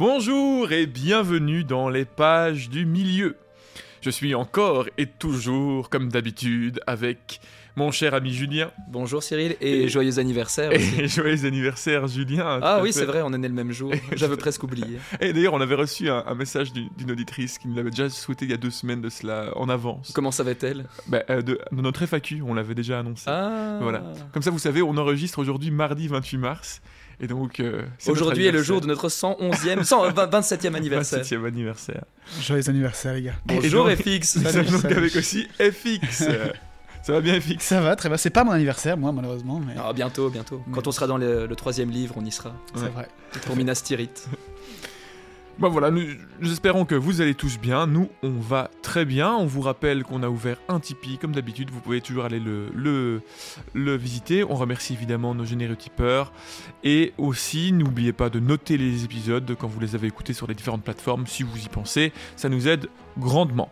Bonjour et bienvenue dans les pages du milieu. Je suis encore et toujours, comme d'habitude, avec mon cher ami Julien. Bonjour Cyril et, joyeux anniversaire. Et joyeux anniversaire Julien. Ah oui, c'est vrai, on est né le même jour. J'avais presque oublié. Et d'ailleurs, on avait reçu un, message d'une auditrice qui nous l'avait déjà souhaité il y a deux semaines de cela en avance. Comment savait-elle bah, euh, de, notre FAQ, on l'avait déjà annoncé. Ah. Voilà. Comme ça, vous savez, on enregistre aujourd'hui mardi 28 mars. Et donc, euh, aujourd'hui est le jour de notre 111e, 127e anniversaire. 27e anniversaire. Joyeux anniversaire, les gars. Bonjour FX. Nous sommes donc avec aussi FX. Ça va bien, FX Ça va, très bien. C'est pas mon anniversaire, moi, malheureusement. Mais... Ah, bientôt, bientôt. Quand on sera dans le, troisième livre, on y sera. C'est vrai. Pour Minas Tirith. Bon voilà, nous, espérons que vous allez tous bien. Nous, on va très bien. On vous rappelle qu'on a ouvert un Tipeee, comme d'habitude. Vous pouvez toujours aller le, le, le visiter. On remercie évidemment nos généreux tipeurs. Et aussi, n'oubliez pas de noter les épisodes quand vous les avez écoutés sur les différentes plateformes. Si vous y pensez, ça nous aide grandement.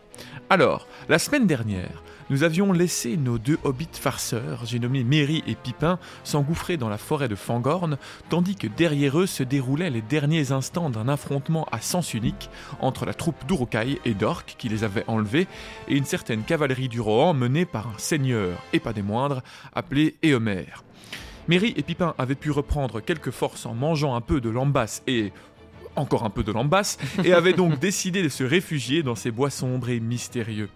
Alors, la semaine dernière, nous avions laissé nos deux hobbits farceurs, j'ai nommé Merry et Pipin, s'engouffrer dans la forêt de Fangorn, tandis que derrière eux se déroulaient les derniers instants d'un affrontement à sens unique entre la troupe d'Urukai et d'Orc qui les avait enlevés, et une certaine cavalerie du Rohan menée par un seigneur, et pas des moindres, appelé Éomer. Merry et Pipin avaient pu reprendre quelques forces en mangeant un peu de lambasse et encore un peu de lambasse, et avaient donc décidé de se réfugier dans ces bois sombres et mystérieux.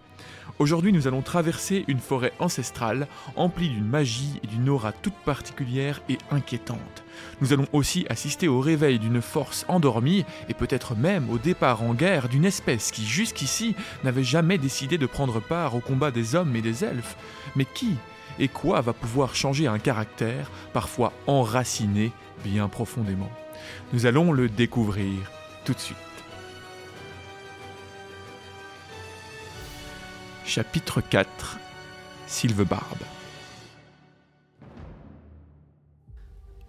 Aujourd'hui, nous allons traverser une forêt ancestrale emplie d'une magie et d'une aura toute particulière et inquiétante. Nous allons aussi assister au réveil d'une force endormie et peut-être même au départ en guerre d'une espèce qui jusqu'ici n'avait jamais décidé de prendre part au combat des hommes et des elfes. Mais qui et quoi va pouvoir changer un caractère, parfois enraciné bien profondément? Nous allons le découvrir tout de suite. Chapitre 4 Sylvebarbe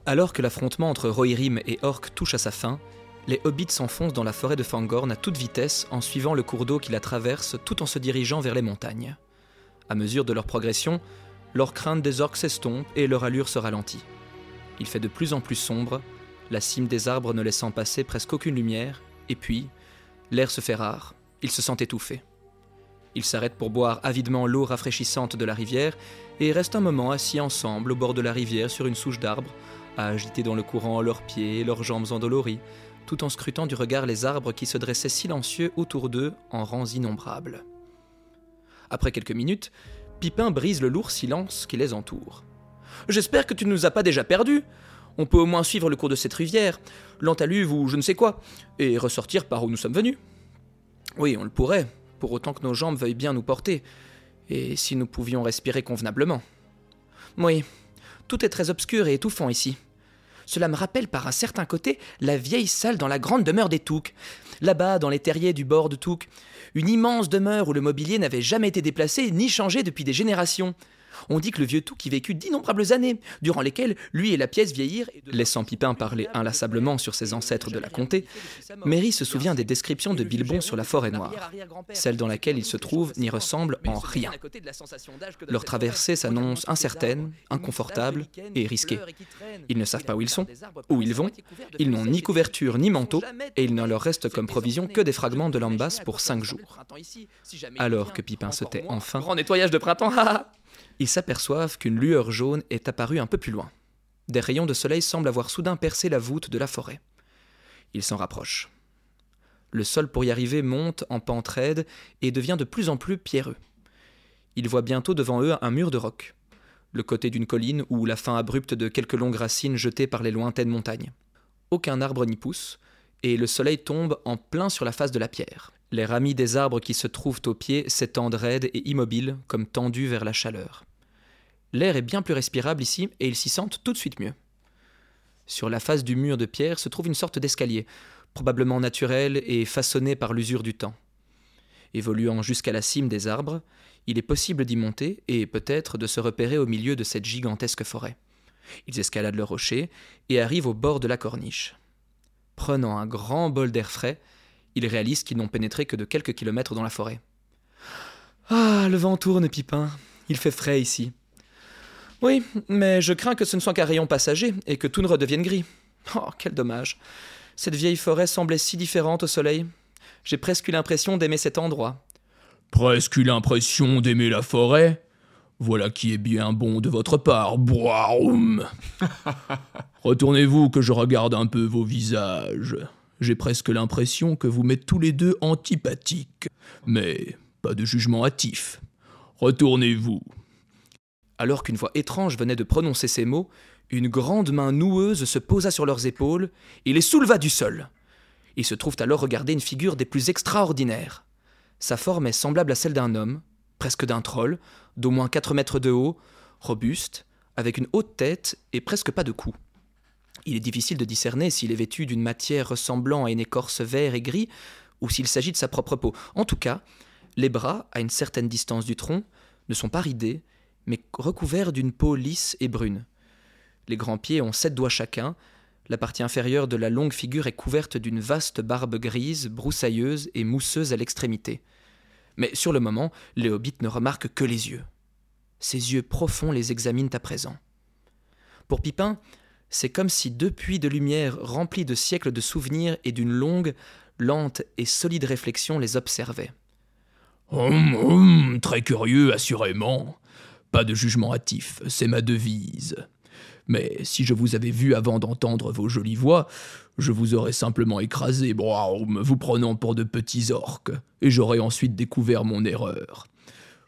Alors que l'affrontement entre Rohirrim et Orc touche à sa fin, les hobbits s'enfoncent dans la forêt de Fangorn à toute vitesse en suivant le cours d'eau qui la traverse tout en se dirigeant vers les montagnes. À mesure de leur progression, leur crainte des orques s'estompe et leur allure se ralentit. Il fait de plus en plus sombre, la cime des arbres ne laissant passer presque aucune lumière, et puis, l'air se fait rare, ils se sentent étouffés. Ils s'arrêtent pour boire avidement l'eau rafraîchissante de la rivière et restent un moment assis ensemble au bord de la rivière sur une souche d'arbre, à agiter dans le courant leurs pieds et leurs jambes endolories, tout en scrutant du regard les arbres qui se dressaient silencieux autour d'eux en rangs innombrables. Après quelques minutes, Pipin brise le lourd silence qui les entoure. J'espère que tu ne nous as pas déjà perdus. On peut au moins suivre le cours de cette rivière, l'entaluve ou je ne sais quoi, et ressortir par où nous sommes venus. Oui, on le pourrait, pour autant que nos jambes veuillent bien nous porter, et si nous pouvions respirer convenablement. Oui, tout est très obscur et étouffant ici. Cela me rappelle par un certain côté la vieille salle dans la grande demeure des Touques. Là-bas, dans les terriers du bord de Touques, une immense demeure où le mobilier n'avait jamais été déplacé ni changé depuis des générations. On dit que le vieux Touc y vécut d'innombrables années, durant lesquelles lui et la pièce vieillirent. Laissant Pipin parler inlassablement sur ses ancêtres de la comté, Mary se souvient des descriptions de Bilbon sur la forêt noire. Celle dans laquelle il se trouve n'y ressemble en rien. Leur traversée s'annonce incertaine, inconfortable et risquée. Ils ne savent pas où ils sont, où ils vont, ils n'ont ni couverture ni manteau, et il ne leur reste comme provision que des fragments de lambas pour cinq jours. Alors que Pipin se tait enfin. Grand nettoyage de printemps, ils s'aperçoivent qu'une lueur jaune est apparue un peu plus loin. Des rayons de soleil semblent avoir soudain percé la voûte de la forêt. Ils s'en rapprochent. Le sol pour y arriver monte en pente raide et devient de plus en plus pierreux. Ils voient bientôt devant eux un mur de roc, le côté d'une colline ou la fin abrupte de quelques longues racines jetées par les lointaines montagnes. Aucun arbre n'y pousse, et le soleil tombe en plein sur la face de la pierre. Les ramis des arbres qui se trouvent au pied s'étendent raides et immobiles, comme tendus vers la chaleur. L'air est bien plus respirable ici, et ils s'y sentent tout de suite mieux. Sur la face du mur de pierre se trouve une sorte d'escalier, probablement naturel et façonné par l'usure du temps. Évoluant jusqu'à la cime des arbres, il est possible d'y monter et peut-être de se repérer au milieu de cette gigantesque forêt. Ils escaladent le rocher et arrivent au bord de la corniche. Prenant un grand bol d'air frais, ils réalisent qu'ils n'ont pénétré que de quelques kilomètres dans la forêt. Ah, le vent tourne, Pipin. Il fait frais ici. Oui, mais je crains que ce ne soit qu'un rayon passager et que tout ne redevienne gris. Oh, quel dommage. Cette vieille forêt semblait si différente au soleil. J'ai presque eu l'impression d'aimer cet endroit. Presque eu l'impression d'aimer la forêt Voilà qui est bien bon de votre part, Boarum. Retournez-vous que je regarde un peu vos visages. J'ai presque l'impression que vous m'êtes tous les deux antipathiques. Mais pas de jugement hâtif. Retournez-vous. Alors qu'une voix étrange venait de prononcer ces mots, une grande main noueuse se posa sur leurs épaules et les souleva du sol. Ils se trouvent alors regarder une figure des plus extraordinaires. Sa forme est semblable à celle d'un homme, presque d'un troll, d'au moins 4 mètres de haut, robuste, avec une haute tête et presque pas de cou. Il est difficile de discerner s'il est vêtu d'une matière ressemblant à une écorce vert et gris, ou s'il s'agit de sa propre peau. En tout cas, les bras, à une certaine distance du tronc, ne sont pas ridés, mais recouverts d'une peau lisse et brune. Les grands pieds ont sept doigts chacun, la partie inférieure de la longue figure est couverte d'une vaste barbe grise, broussailleuse et mousseuse à l'extrémité. Mais sur le moment, les ne remarquent que les yeux. Ses yeux profonds les examinent à présent. Pour Pipin, c'est comme si deux puits de lumière remplis de siècles de souvenirs et d'une longue, lente et solide réflexion les observaient. Hum, hum, très curieux, assurément. Pas de jugement hâtif, c'est ma devise. Mais si je vous avais vu avant d'entendre vos jolies voix, je vous aurais simplement écrasé, vous prenant pour de petits orques, et j'aurais ensuite découvert mon erreur.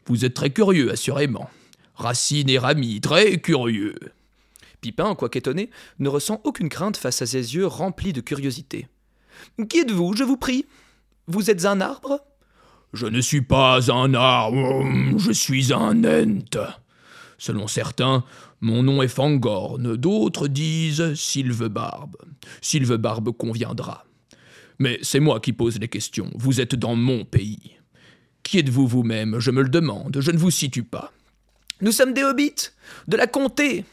Vous êtes très curieux, assurément. Racine et Rami, très curieux. Pipin, quoiqu'étonné, ne ressent aucune crainte face à ses yeux remplis de curiosité. Qui êtes-vous, je vous prie Vous êtes un arbre? Je ne suis pas un arbre, je suis un ent. Selon certains, mon nom est Fangorn, d'autres disent Sylvebarbe. Sylvebarbe conviendra. Mais c'est moi qui pose les questions, vous êtes dans mon pays. Qui êtes-vous vous-même? Je me le demande, je ne vous situe pas. Nous sommes des hobbits, de la comté.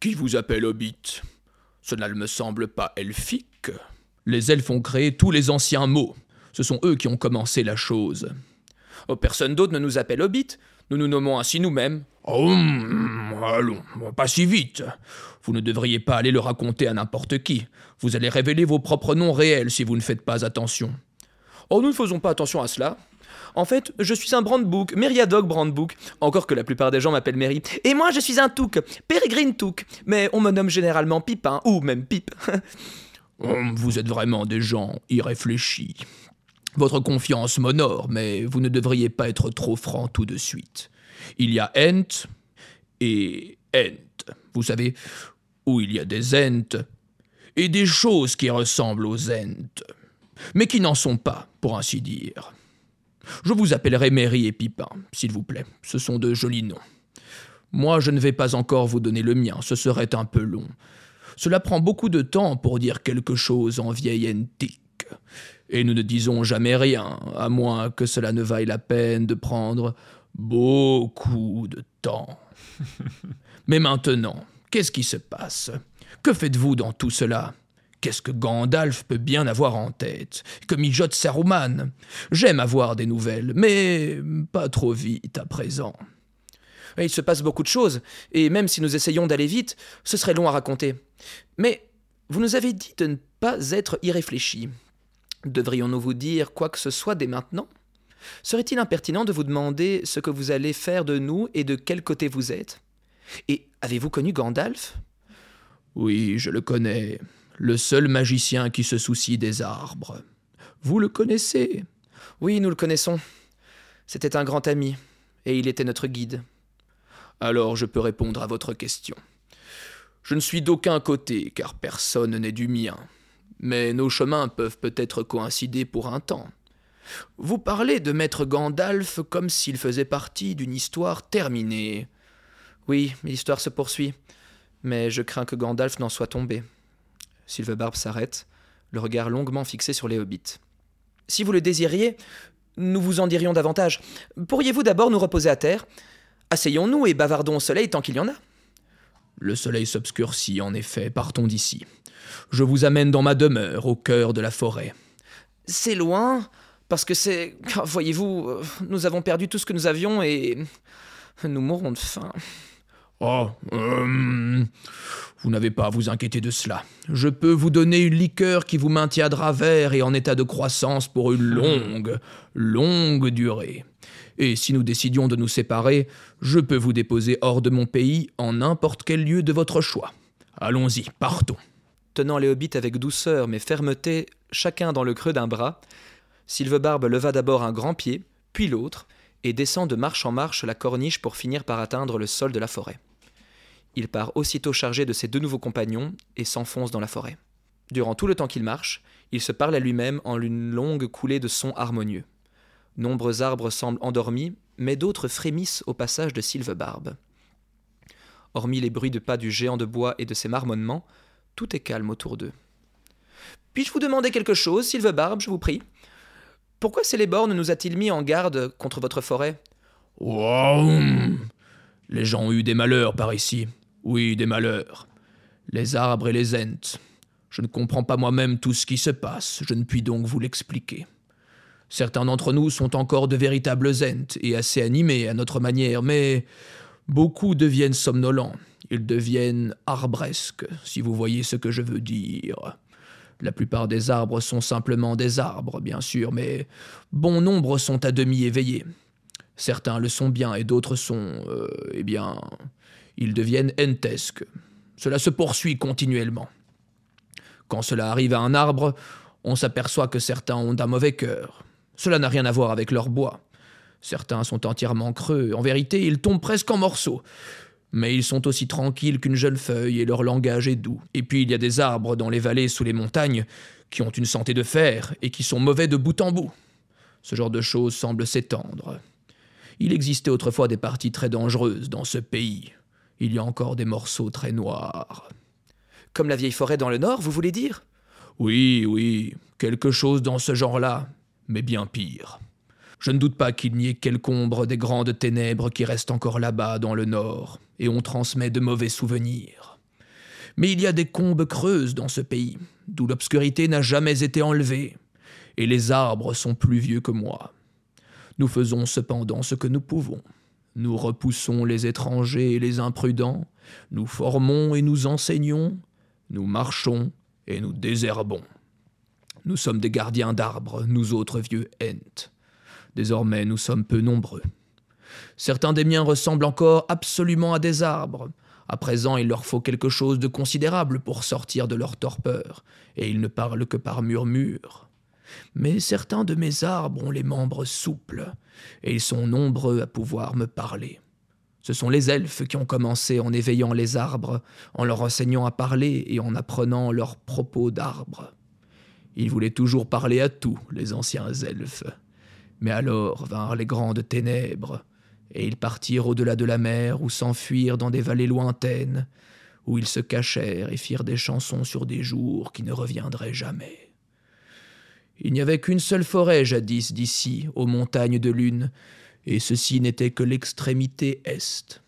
Qui vous appelle hobbit? Cela ne me semble pas elfique. Les elfes ont créé tous les anciens mots. Ce sont eux qui ont commencé la chose. Oh, personne d'autre ne nous appelle hobbit. Nous nous nommons ainsi nous-mêmes. Oh, allons, pas si vite. Vous ne devriez pas aller le raconter à n'importe qui. Vous allez révéler vos propres noms réels si vous ne faites pas attention. Oh, nous ne faisons pas attention à cela. En fait, je suis un Brandbook, Meriadoc Brandbook, encore que la plupart des gens m'appellent Mary. Et moi, je suis un Touk, Peregrine Touk, mais on me nomme généralement Pipin, ou même Pipe. Oh, vous êtes vraiment des gens irréfléchis. Votre confiance m'honore, mais vous ne devriez pas être trop franc tout de suite. Il y a Ent et Ent. Vous savez, où il y a des Ent et des choses qui ressemblent aux Ent, mais qui n'en sont pas, pour ainsi dire. Je vous appellerai Mary et Pipin, s'il vous plaît. Ce sont de jolis noms. Moi, je ne vais pas encore vous donner le mien, ce serait un peu long. Cela prend beaucoup de temps pour dire quelque chose en vieil entique. Et nous ne disons jamais rien, à moins que cela ne vaille la peine de prendre beaucoup de temps. Mais maintenant, qu'est-ce qui se passe? Que faites-vous dans tout cela? Qu'est-ce que Gandalf peut bien avoir en tête Que mijote Saruman J'aime avoir des nouvelles, mais pas trop vite à présent. Il se passe beaucoup de choses, et même si nous essayons d'aller vite, ce serait long à raconter. Mais vous nous avez dit de ne pas être irréfléchis. Devrions-nous vous dire quoi que ce soit dès maintenant? Serait-il impertinent de vous demander ce que vous allez faire de nous et de quel côté vous êtes? Et avez-vous connu Gandalf? Oui, je le connais. Le seul magicien qui se soucie des arbres. Vous le connaissez? Oui, nous le connaissons. C'était un grand ami, et il était notre guide. Alors je peux répondre à votre question. Je ne suis d'aucun côté, car personne n'est du mien. Mais nos chemins peuvent peut-être coïncider pour un temps. Vous parlez de maître Gandalf comme s'il faisait partie d'une histoire terminée. Oui, l'histoire se poursuit, mais je crains que Gandalf n'en soit tombé. Sylvebarbe s'arrête, le regard longuement fixé sur les hobbits. Si vous le désiriez, nous vous en dirions davantage. Pourriez-vous d'abord nous reposer à terre? Asseyons-nous et bavardons au soleil tant qu'il y en a. Le soleil s'obscurcit, en effet, partons d'ici. Je vous amène dans ma demeure, au cœur de la forêt. C'est loin parce que c'est. Voyez-vous, nous avons perdu tout ce que nous avions et. Nous mourrons de faim. Oh, euh, vous n'avez pas à vous inquiéter de cela. Je peux vous donner une liqueur qui vous maintiendra vert et en état de croissance pour une longue, longue durée. Et si nous décidions de nous séparer, je peux vous déposer hors de mon pays en n'importe quel lieu de votre choix. Allons-y, partons. Tenant les hobbits avec douceur mais fermeté, chacun dans le creux d'un bras, Sylvebarbe leva d'abord un grand pied, puis l'autre, et descend de marche en marche la corniche pour finir par atteindre le sol de la forêt. Il part aussitôt chargé de ses deux nouveaux compagnons et s'enfonce dans la forêt. Durant tout le temps qu'il marche, il se parle à lui-même en une longue coulée de sons harmonieux. Nombreux arbres semblent endormis, mais d'autres frémissent au passage de Sylvebarbe. Hormis les bruits de pas du géant de bois et de ses marmonnements, tout est calme autour d'eux. Puis-je vous demander quelque chose, Sylvebarbe, je vous prie? Pourquoi Céléborn nous a-t-il mis en garde contre votre forêt? Les gens ont eu des malheurs par ici. Oui, des malheurs. Les arbres et les ents. Je ne comprends pas moi-même tout ce qui se passe, je ne puis donc vous l'expliquer. Certains d'entre nous sont encore de véritables ents et assez animés à notre manière, mais beaucoup deviennent somnolents. Ils deviennent arbresques, si vous voyez ce que je veux dire. La plupart des arbres sont simplement des arbres, bien sûr, mais bon nombre sont à demi éveillés. Certains le sont bien et d'autres sont, euh, eh bien, ils deviennent entesques. Cela se poursuit continuellement. Quand cela arrive à un arbre, on s'aperçoit que certains ont d'un mauvais cœur. Cela n'a rien à voir avec leur bois. Certains sont entièrement creux, en vérité ils tombent presque en morceaux. Mais ils sont aussi tranquilles qu'une jeune feuille et leur langage est doux. Et puis il y a des arbres dans les vallées sous les montagnes qui ont une santé de fer et qui sont mauvais de bout en bout. Ce genre de choses semble s'étendre. Il existait autrefois des parties très dangereuses dans ce pays. Il y a encore des morceaux très noirs. Comme la vieille forêt dans le nord, vous voulez dire? Oui, oui, quelque chose dans ce genre-là mais bien pire. Je ne doute pas qu'il n'y ait quelque ombre des grandes ténèbres qui restent encore là-bas dans le nord, et on transmet de mauvais souvenirs. Mais il y a des combes creuses dans ce pays, d'où l'obscurité n'a jamais été enlevée, et les arbres sont plus vieux que moi. Nous faisons cependant ce que nous pouvons. Nous repoussons les étrangers et les imprudents, nous formons et nous enseignons, nous marchons et nous désherbons. Nous sommes des gardiens d'arbres, nous autres vieux Ent. Désormais, nous sommes peu nombreux. Certains des miens ressemblent encore absolument à des arbres. À présent, il leur faut quelque chose de considérable pour sortir de leur torpeur, et ils ne parlent que par murmures. Mais certains de mes arbres ont les membres souples, et ils sont nombreux à pouvoir me parler. Ce sont les elfes qui ont commencé en éveillant les arbres, en leur enseignant à parler et en apprenant leurs propos d'arbres. Ils voulaient toujours parler à tous, les anciens elfes. Mais alors vinrent les grandes ténèbres, et ils partirent au-delà de la mer ou s'enfuirent dans des vallées lointaines, où ils se cachèrent et firent des chansons sur des jours qui ne reviendraient jamais. Il n'y avait qu'une seule forêt jadis d'ici, aux montagnes de lune, et ceci n'était que l'extrémité est.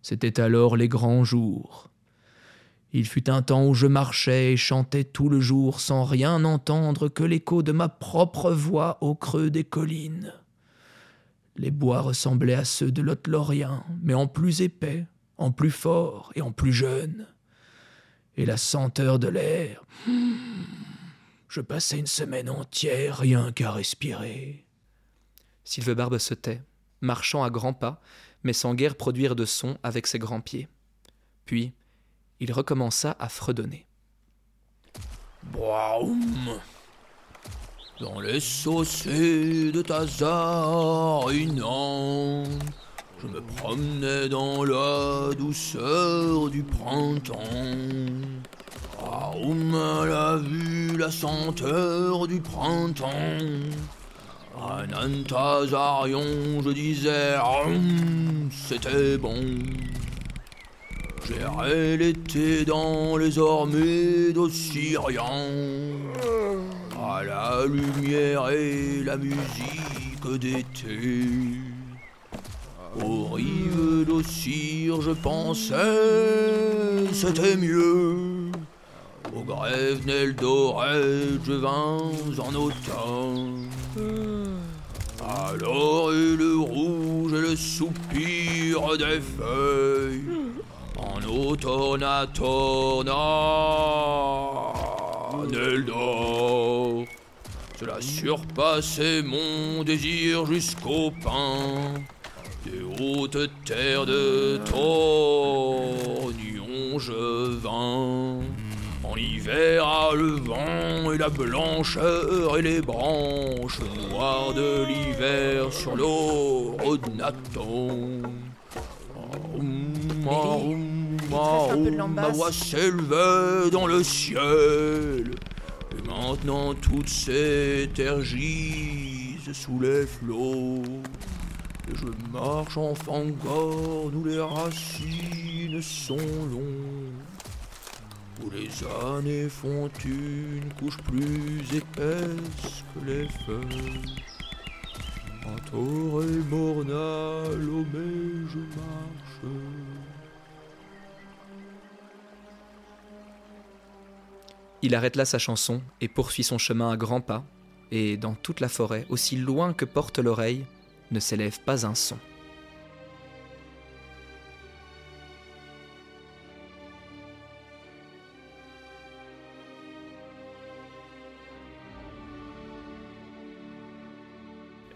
C'étaient alors les grands jours. Il fut un temps où je marchais et chantais tout le jour sans rien entendre que l'écho de ma propre voix au creux des collines. Les bois ressemblaient à ceux de l'Otlorien, mais en plus épais, en plus fort et en plus jeune. Et la senteur de l'air. Hmm, je passais une semaine entière rien qu'à respirer. Sylvebarbe se tait, marchant à grands pas, mais sans guère produire de son avec ses grands pieds. Puis, il recommença à fredonner. Boum Dans les saucés de Tazarinan, je me promenais dans la douceur du printemps. Boum la vue, la senteur du printemps. Un Antazarion, je disais, c'était bon. J'irai l'été dans les ormées d'Ossirian, à la lumière et la musique d'été. Aux rives d'Ossir, je pensais, c'était mieux. Au grève d'Eldoré, je vins en automne. Alors et le rouge et le soupir des feuilles Cela surpassait mon désir jusqu'au pain. Des hautes terres de Tornion je vins. En hiver à le vent et la blancheur et les branches noires de l'hiver sur Ma voix s'élevait dans le ciel. Et maintenant toutes s'étergisent sous les flots. Et je marche en fangorn où les racines sont longues. Où les années font une couche plus épaisse que les feuilles. En tour et mornal, oh mais je marche. Il arrête là sa chanson et poursuit son chemin à grands pas, et dans toute la forêt, aussi loin que porte l'oreille, ne s'élève pas un son.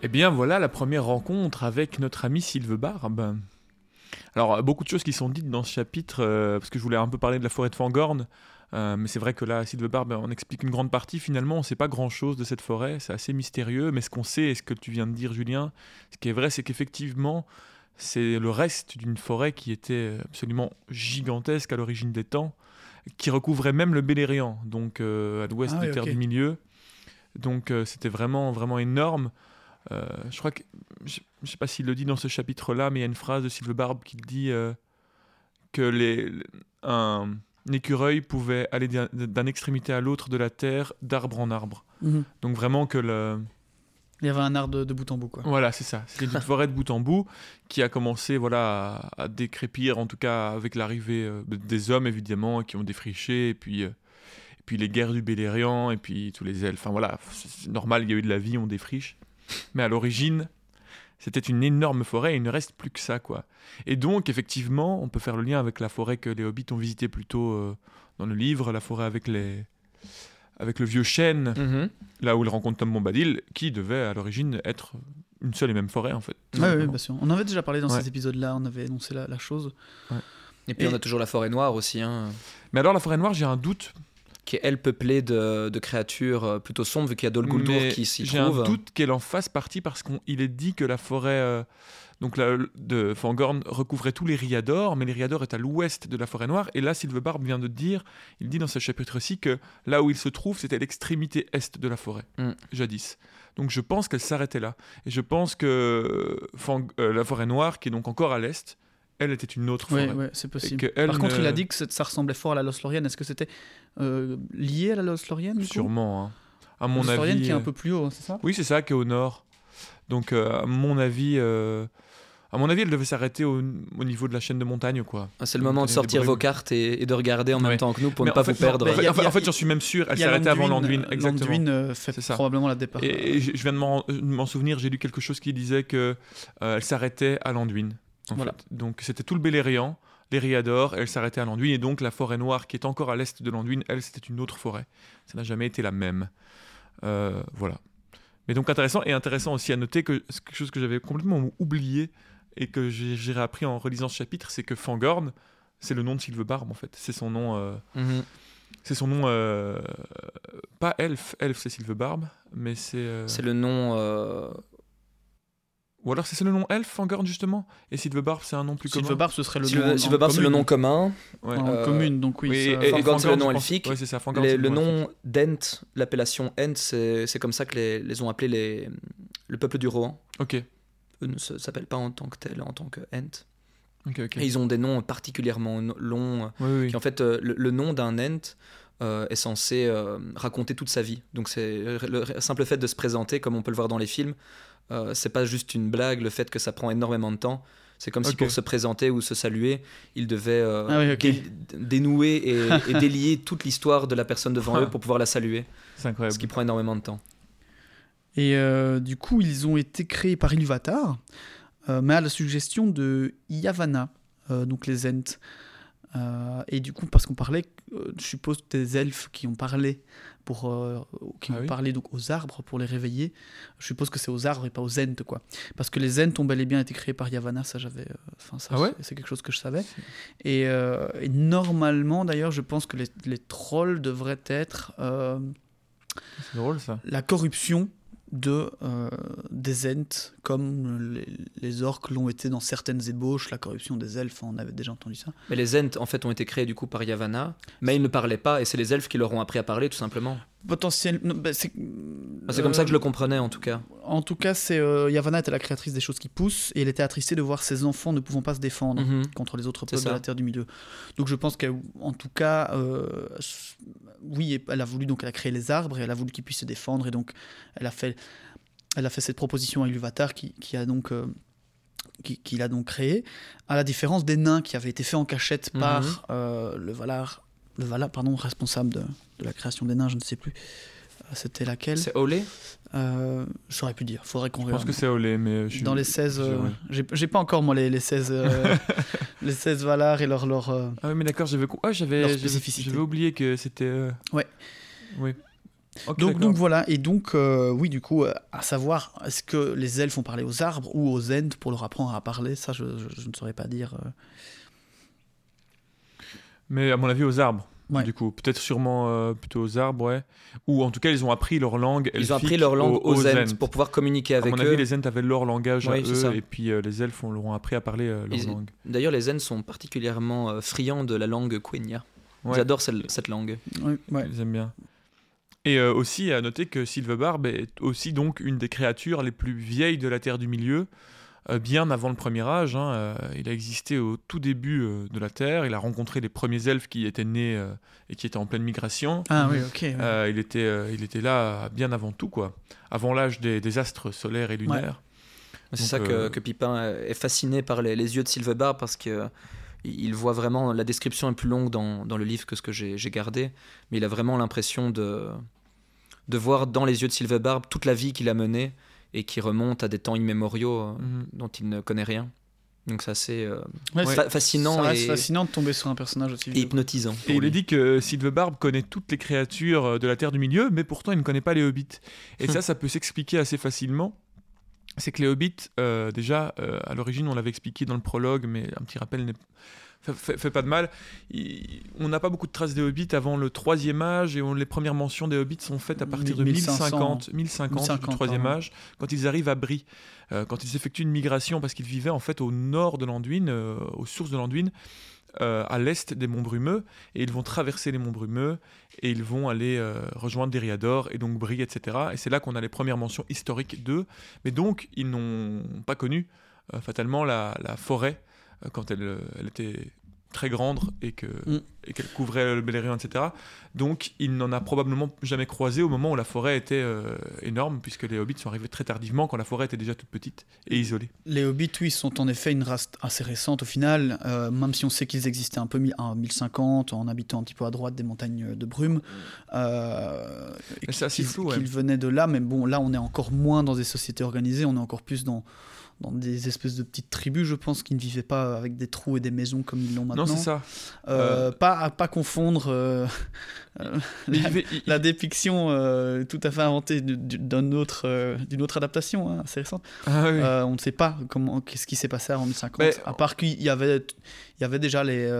Eh bien voilà la première rencontre avec notre ami Sylvebarbe. Alors beaucoup de choses qui sont dites dans ce chapitre, euh, parce que je voulais un peu parler de la forêt de Fangorn, euh, mais c'est vrai que là, Sylvebarbe, on explique une grande partie. Finalement, on ne sait pas grand-chose de cette forêt, c'est assez mystérieux, mais ce qu'on sait, et ce que tu viens de dire Julien, ce qui est vrai, c'est qu'effectivement, c'est le reste d'une forêt qui était absolument gigantesque à l'origine des temps, qui recouvrait même le Beleriand, donc euh, à l'ouest Ah du oui, Terre du Milieu. Donc euh, c'était vraiment, vraiment énorme. Je crois que, je ne sais pas s'il le dit dans ce chapitre-là, mais il y a une phrase de Sylvebarbe qui dit que les, un, un écureuil pouvait aller d'un d'un extrémité à l'autre de la terre, d'arbre en arbre. Mhm. Donc vraiment que le... Il y avait un art de, de bout en bout, quoi. Voilà, c'est ça. C'était une forêt de bout en bout qui a commencé voilà, à, à décrépir, en tout cas avec l'arrivée euh, des hommes, évidemment, qui ont défriché, et puis, euh, et puis les guerres du Beleriand, et puis tous les elfes. Enfin voilà, c'est normal, il y a eu de la vie, on défriche. Mais à l'origine, c'était une énorme forêt, et il ne reste plus que ça, quoi. Et donc, effectivement, on peut faire le lien avec la forêt que les hobbits ont visité plus tôt euh, dans le livre, la forêt avec les... Avec le vieux chêne, Mhm. là où il rencontre Tom Bombadil, qui devait à l'origine être une seule et même forêt en fait. bien sûr. On en avait déjà parlé dans Ouais. ces épisodes-là, on avait énoncé la, la chose. Et puis Et- on a toujours la forêt noire aussi, hein, Mais alors la forêt noire, j'ai un doute. Qui est elle peuplée de, de créatures euh, plutôt sombres, vu qu'il y a Dol Guldur qui s'y J'ai un trouve. doute qu'elle en fasse partie parce qu'il est dit que la forêt euh, donc la, de Fangorn recouvrait tous les Riador, mais les Riador est à l'ouest de la forêt noire. Et là, Sylvebarbe vient de dire, il dit dans ce chapitre-ci que là où il se trouve, c'était l'extrémité est de la forêt, Mm. jadis. Donc je pense qu'elle s'arrêtait là. Et je pense que Fang- euh, la forêt noire, qui est donc encore à l'est, elle était une autre forêt. ouais, c'est possible. Par contre, ne- il a dit que ça ressemblait fort à la Lothlorien. Est-ce que c'était lié à la coup Sûrement. hein. À mon Lothlorien avis. qui est un euh, peu plus haut, c'est ça? Oui, c'est ça, qui est au nord. Donc, euh, à mon avis, euh, à mon avis, elle devait s'arrêter au, au niveau de la chaîne de montagne, quoi. Ah, C'est le moment de sortir vos cartes et, et de regarder en même Ouais. temps que nous pour Mais ne pas fait, vous perdre. En fait, a- en a- j'en suis même sûr. Elle Il y a s'arrêtait avant Landuin, euh, exactement. Landuin, euh, fait C'est ça. probablement la départ. Et, et je viens de m'en de m'en souvenir, j'ai lu quelque chose qui disait que euh, elle s'arrêtait à Landuin. En Voilà. fait. Donc c'était tout le Beleriand, les Riador, elle s'arrêtait à Landuin, et donc la forêt noire qui est encore à l'est de Landuin, elle c'était une autre forêt. Ça n'a jamais été la même. Euh, voilà. Mais donc intéressant, et intéressant aussi à noter que c'est quelque chose que j'avais complètement oublié et que j'ai réappris en relisant ce chapitre, c'est que Fangorn, c'est le nom de Sylvebarbe en fait. C'est son nom. euh, Mhm. c'est son nom. euh, pas elfe, elfe c'est Sylvebarbe, mais c'est. C'est le nom. Ou alors c'est le nom elfe, Fangorn justement Et Sylvebarbe c'est un nom plus commun Sylvebarbe, ce serait le nom. Sylve- en Sylvebarbe, c'est le nom commun. Ouais. En Euh, commune, donc oui. Oui, ça- et- et Fangorn, c'est le nom elfique. Ouais, c'est ça, Fangorn, Les- le nom d'Ent, l'appellation Ent, c'est c'est comme ça que les, les ont appelés les, le peuple du Rohan. Ok, Eux ne s'appellent pas en tant que tel, en tant que Ent. ok, ok. Et ils ont des noms particulièrement longs. Oui, oui. Qui en fait, euh, le, le nom d'un Ent euh, est censé euh, raconter toute sa vie. Donc c'est le simple fait de se présenter, comme on peut le voir dans les films, euh, c'est pas juste une blague. Le fait que ça prend énormément de temps. C'est comme si pour se présenter ou se saluer, il devait euh, Ah oui, ok. dé- dénouer et, et délier toute l'histoire de la personne devant Ah. eux pour pouvoir la saluer, C'est ce incroyable. qui prend énormément de temps. Et euh, du coup, ils ont été créés par Ilúvatar, euh, mais à la suggestion de Yavanna, donc les Ents. Euh, et du coup, parce qu'on parlait, euh, je suppose, des elfes qui ont parlé pour euh, qui Ah ont oui. parlé donc aux arbres pour les réveiller. Je suppose que c'est aux arbres et pas aux ents quoi. Parce que les ents ont bel et bien été créés par Yavanna, ça j'avais, enfin ça Ah ouais c'est- quelque chose que je savais. Et, et normalement d'ailleurs, je pense que les, les trolls devraient être C'est drôle ça. la corruption de euh, des ents comme les, orques l'ont été dans certaines ébauches la corruption des elfes on avait déjà entendu ça Mais les Ents, en fait, ont été créés du coup par Yavanna, mais ils ne parlaient pas, et c'est les elfes qui leur ont appris à parler, tout simplement. Potentiellement bah, c'est Ah, c'est comme ça que je euh, le comprenais, en tout cas. en tout cas c'est euh, Yavanna était la créatrice des choses qui poussent et elle était attristée de voir ses enfants ne pouvant pas se défendre Mhm. contre les autres peuples de la terre du milieu donc je pense qu'en tout cas euh, oui elle a voulu donc elle a créé les arbres et elle a voulu qu'ils puissent se défendre et donc elle a fait elle a fait cette proposition à Ilúvatar qui, qui a donc euh, qui- qu'il a donc créé, à la différence des nains qui avaient été faits en cachette Mhm. par euh, le Valar, le Valar, pardon, responsable de, de la création des nains, je ne sais plus. Euh, C'était laquelle C'est Olé euh, J'aurais pu dire, faudrait qu'on Je pense que c'est Olé, mais je suis- Dans les 16, euh, je- ouais. j'ai pas encore moi les, les 16, euh, les 16 Valar et leur, leur euh, Ah oui, mais d'accord, j'avais ah, j'avais oublié que c'était. euh, Ouais. Oui. Donc, donc voilà, et donc euh, oui, du coup, euh, à savoir, est-ce que les elfes ont parlé aux arbres ou aux ents pour leur apprendre à parler? Ça, je, je- je ne saurais pas dire. euh. Mais à mon avis, aux arbres. Ouais. Du coup, peut-être sûrement euh, plutôt aux arbres, ouais. Ou en tout cas, ils ont appris leur langue. Ils ont appris elfique leur langue aux, Ents Ents. pour pouvoir communiquer À avec mon eux. avis, les Ents avaient leur langage à c'est eux, ça. et puis euh, les elfes, on leur a appris à parler euh, leur Ils- langue. D'ailleurs, les Ents sont particulièrement euh, friands de la langue Quenya. Ouais. Ils adorent cette, cette langue. Ouais, ouais. Ils aiment bien. Et euh, aussi, à noter que Sylvebarbe est aussi donc une des créatures les plus vieilles de la Terre du Milieu, euh, bien avant le Premier Âge. hein. Euh, il a existé au tout début euh, de la Terre. Il a rencontré les premiers elfes qui étaient nés euh, et qui étaient en pleine migration. Ah oui, ok. ouais. Euh, il, était, euh, il était là bien avant tout, quoi. Avant l'âge des, des astres solaires et lunaires. C'est ça que, euh, que Pipin est fasciné par les, les yeux de Sylvebar parce que euh, il voit vraiment la description est plus longue dans, dans le livre que ce que j'ai gardé, mais il a vraiment l'impression de de voir dans les yeux de Sylvebarbe toute la vie qu'il a menée et qui remonte à des temps immémoriaux euh, Mhm. dont il ne connaît rien. Donc c'est assez euh, Ouais, fa- fascinant ça reste et, fascinant de tomber sur un personnage aussi et hypnotisant. Et il est dit que Sylvebarbe connaît toutes les créatures euh, de la Terre du Milieu, mais pourtant il ne connaît pas les hobbits. Et ça, ça peut s'expliquer assez facilement. C'est que les hobbits, euh, déjà, euh, à l'origine, on l'avait expliqué dans le prologue, mais un petit rappel n'est- fait, pas de mal. Il- on n'a pas beaucoup de traces des hobbits avant le troisième âge, et on- les premières mentions des hobbits sont faites à partir de 1500, 1050, 1050, 1050, du troisième âge, quand ils arrivent à Brie, euh, quand ils effectuent une migration, parce qu'ils vivaient en fait au nord de l'Anduin, euh, aux sources de l'Anduin, euh, à l'est des monts Brumeux, et ils vont traverser les monts Brumeux, et ils vont aller euh, rejoindre Deriador, et donc Brie, etc. Et c'est là qu'on a les premières mentions historiques d'eux, mais donc ils n'ont pas connu euh, fatalement la, forêt euh, quand elle était très grande et que Mm. et qu'elle couvrait le Beleriand, etc. Donc il n'en a probablement jamais croisé au moment où la forêt était euh, énorme, puisque les hobbits sont arrivés très tardivement, quand la forêt était déjà toute petite et isolée. Les hobbits, oui, sont en effet une race assez récente au final, euh, même si on sait qu'ils existaient un peu en 1050, en habitant un petit peu à droite des montagnes de brume. Euh, et Mais c'est assez qu'ils- flou, ouais. qu'ils venaient de là, mais bon, là, on est encore moins dans des sociétés organisées, on est encore plus dans, dans des espèces de petites tribus, je pense, qui ne vivaient pas avec des trous et des maisons comme ils l'ont maintenant. Non, c'est ça. Euh, Euh, Pas à pas confondre euh, euh, la, il la dépiction tout à fait inventée du- du- d'un autre, d'une autre adaptation hein, assez récente. Ah oui. On ne sait pas comment, qu'est-ce qui s'est passé avant 1050. Mais- à part qu'il y avait, il y avait déjà les.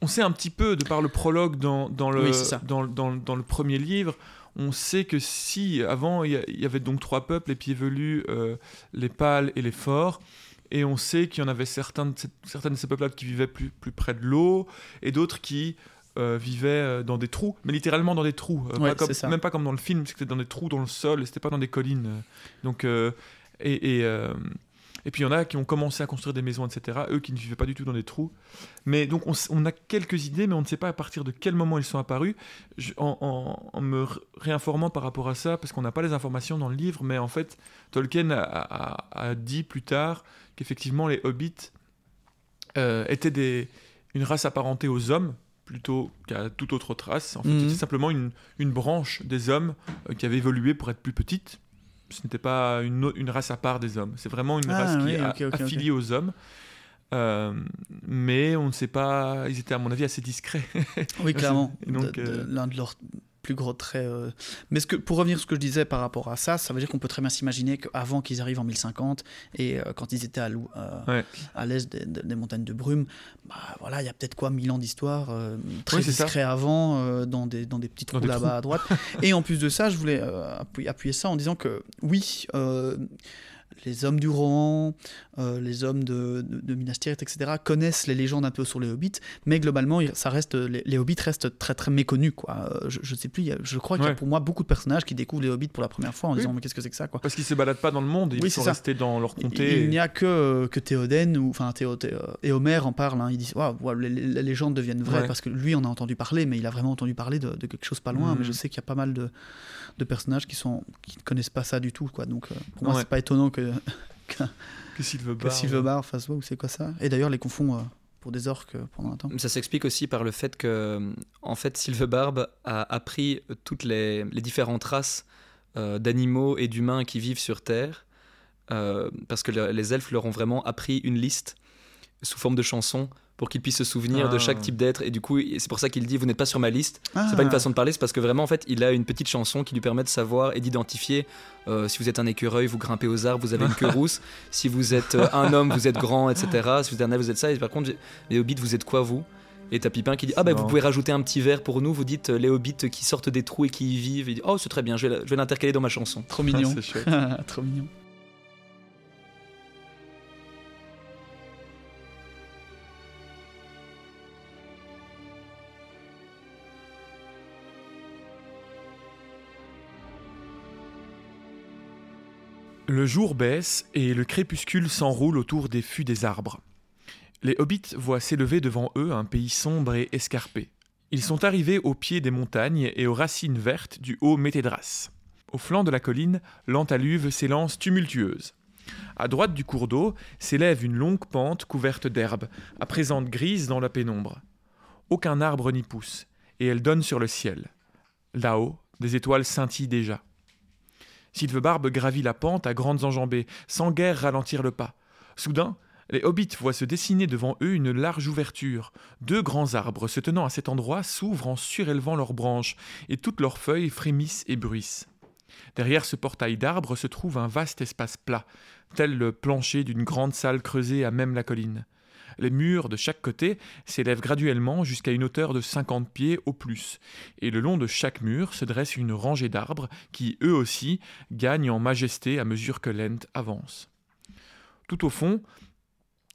On sait un petit peu, de par le prologue dans, dans, le, Oui, dans, dans- dans le premier livre, on sait que si, avant, il y, avait donc trois peuples, les pieds velus, euh, les pâles et les forts, et on sait qu'il y en avait certains de ces, certains de ces peuples-là qui vivaient plus, plus près de l'eau, et d'autres qui euh, vivaient euh, dans des trous, mais littéralement dans des trous, euh, Ouais, pas comme- c'est ça. même pas comme dans le film, c'était dans des trous dans le sol, et c'était pas dans des collines. Donc, et, et, et puis il y en a qui ont commencé à construire des maisons, etc., eux qui ne vivaient pas du tout dans des trous. Mais donc on, a quelques idées, mais on ne sait pas à partir de quel moment ils sont apparus. Je- en, en- en me réinformant par rapport à ça, parce qu'on n'a pas les informations dans le livre, mais en fait, Tolkien a, a- a dit plus tard qu'effectivement les hobbits euh, étaient des, une race apparentée aux hommes plutôt qu'à toute autre race. En fait, Mhm. c'était simplement une, une branche des hommes euh, qui avait évolué pour être plus petite. Ce n'était pas une, race à part des hommes. C'est vraiment une Ah, race qui est a- ok, ok, ok. affiliée aux hommes. Euh, mais on ne sait pas, ils étaient à mon avis assez discrets. Oui, clairement. De- de- euh, L'un de leurs plus gros traits. euh. Mais ce que, pour revenir à ce que je disais par rapport à ça, ça veut dire qu'on peut très bien s'imaginer qu'avant qu'ils arrivent en 1050 et euh, quand ils étaient à, euh, Ouais. à l'est des, montagnes de brume, bah, voilà, il y a peut-être quoi, 1000 ans d'histoire, très Oui, ça. avant, dans, des, dans des petits trous là-bas à droite. et en plus de ça, je voulais appuyer, appuyer ça en disant que oui, les hommes du Rohan, euh, les hommes de, de, de Minas Tirith, etc., connaissent les légendes un peu sur les hobbits, mais globalement, ça reste, les, les hobbits restent très très méconnus. Quoi. Euh, Je, je sais plus, je crois qu'il y a Ouais. pour moi beaucoup de personnages qui découvrent les hobbits pour la première fois en Oui. disant mais qu'est-ce que c'est que ça quoi. Parce qu'ils se baladent pas dans le monde, ils Oui, sont ça. restés dans leur comté. il n'y a que, que Théoden, ou enfin Théo, Thé- euh, et Homer en parle, hein, ils disent Waouh, les, légendes deviennent vraies Ouais. parce que lui on a entendu parler, mais il a vraiment entendu parler de, de quelque chose pas loin. Mhm. Mais je sais qu'il y a pas mal de, de personnages qui, sont, qui ne connaissent pas ça du tout. Quoi. Donc euh, pour moi Ouais. c'est pas étonnant que, que que Silverbar fasse Waouh, c'est quoi ça Et d'ailleurs les confond euh, pour des orques euh, pendant un temps. Ça s'explique aussi par le fait que, en fait, a appris toutes les, les différentes races euh, d'animaux et d'humains qui vivent sur Terre, euh, parce que le- les elfes leur ont vraiment appris une liste sous forme de chansons pour qu'ils puissent se souvenir de Ah. chaque type d'être. Et du coup, c'est pour ça qu'il dit vous n'êtes pas sur ma liste. Ah. C'est pas une façon de parler, c'est parce que vraiment, en fait, il a une petite chanson qui lui permet de savoir et d'identifier. euh, si vous êtes un écureuil, vous grimpez aux arbres, vous avez une queue rousse. Si vous êtes euh, un homme, vous êtes grand, etc. Si vous êtes un elfe, vous êtes ça. Et par contre, les hobbits, vous êtes quoi, vous? Et t'as Pipin qui dit Ah, bah, vous marrant. pouvez rajouter un petit verre pour nous. Vous dites euh, les hobbits qui sortent des trous et qui y vivent. Et il dit, oh, c'est très bien, je vais la- je vais l'intercaler dans ma chanson. Trop mignon. c'est chouette. Trop mignon. Le jour baisse et le crépuscule s'enroule autour des fûts des arbres. Les hobbits voient s'élever devant eux un pays sombre et escarpé. Ils sont arrivés au pied des montagnes et aux racines vertes du haut Métédras. Au flanc de la colline, l'Antaluve s'élance tumultueuse. À droite du cours d'eau s'élève une longue pente couverte d'herbe, à présent grise dans la pénombre. Aucun arbre n'y pousse, et elle donne sur le ciel. Là-haut, des étoiles scintillent déjà. Sylvebarbe gravit la pente à grandes enjambées, sans guère ralentir le pas. Soudain, les hobbits voient se dessiner devant eux une large ouverture. Deux grands arbres se tenant à cet endroit s'ouvrent en surélevant leurs branches, et toutes leurs feuilles frémissent et bruissent. Derrière ce portail d'arbres se trouve un vaste espace plat, tel le plancher d'une grande salle creusée à même la colline. Les murs de chaque côté s'élèvent graduellement jusqu'à une hauteur de 50 pieds au plus, et le long de chaque mur se dresse une rangée d'arbres qui, eux aussi, gagnent en majesté à mesure que l'Ent avance. Tout au fond,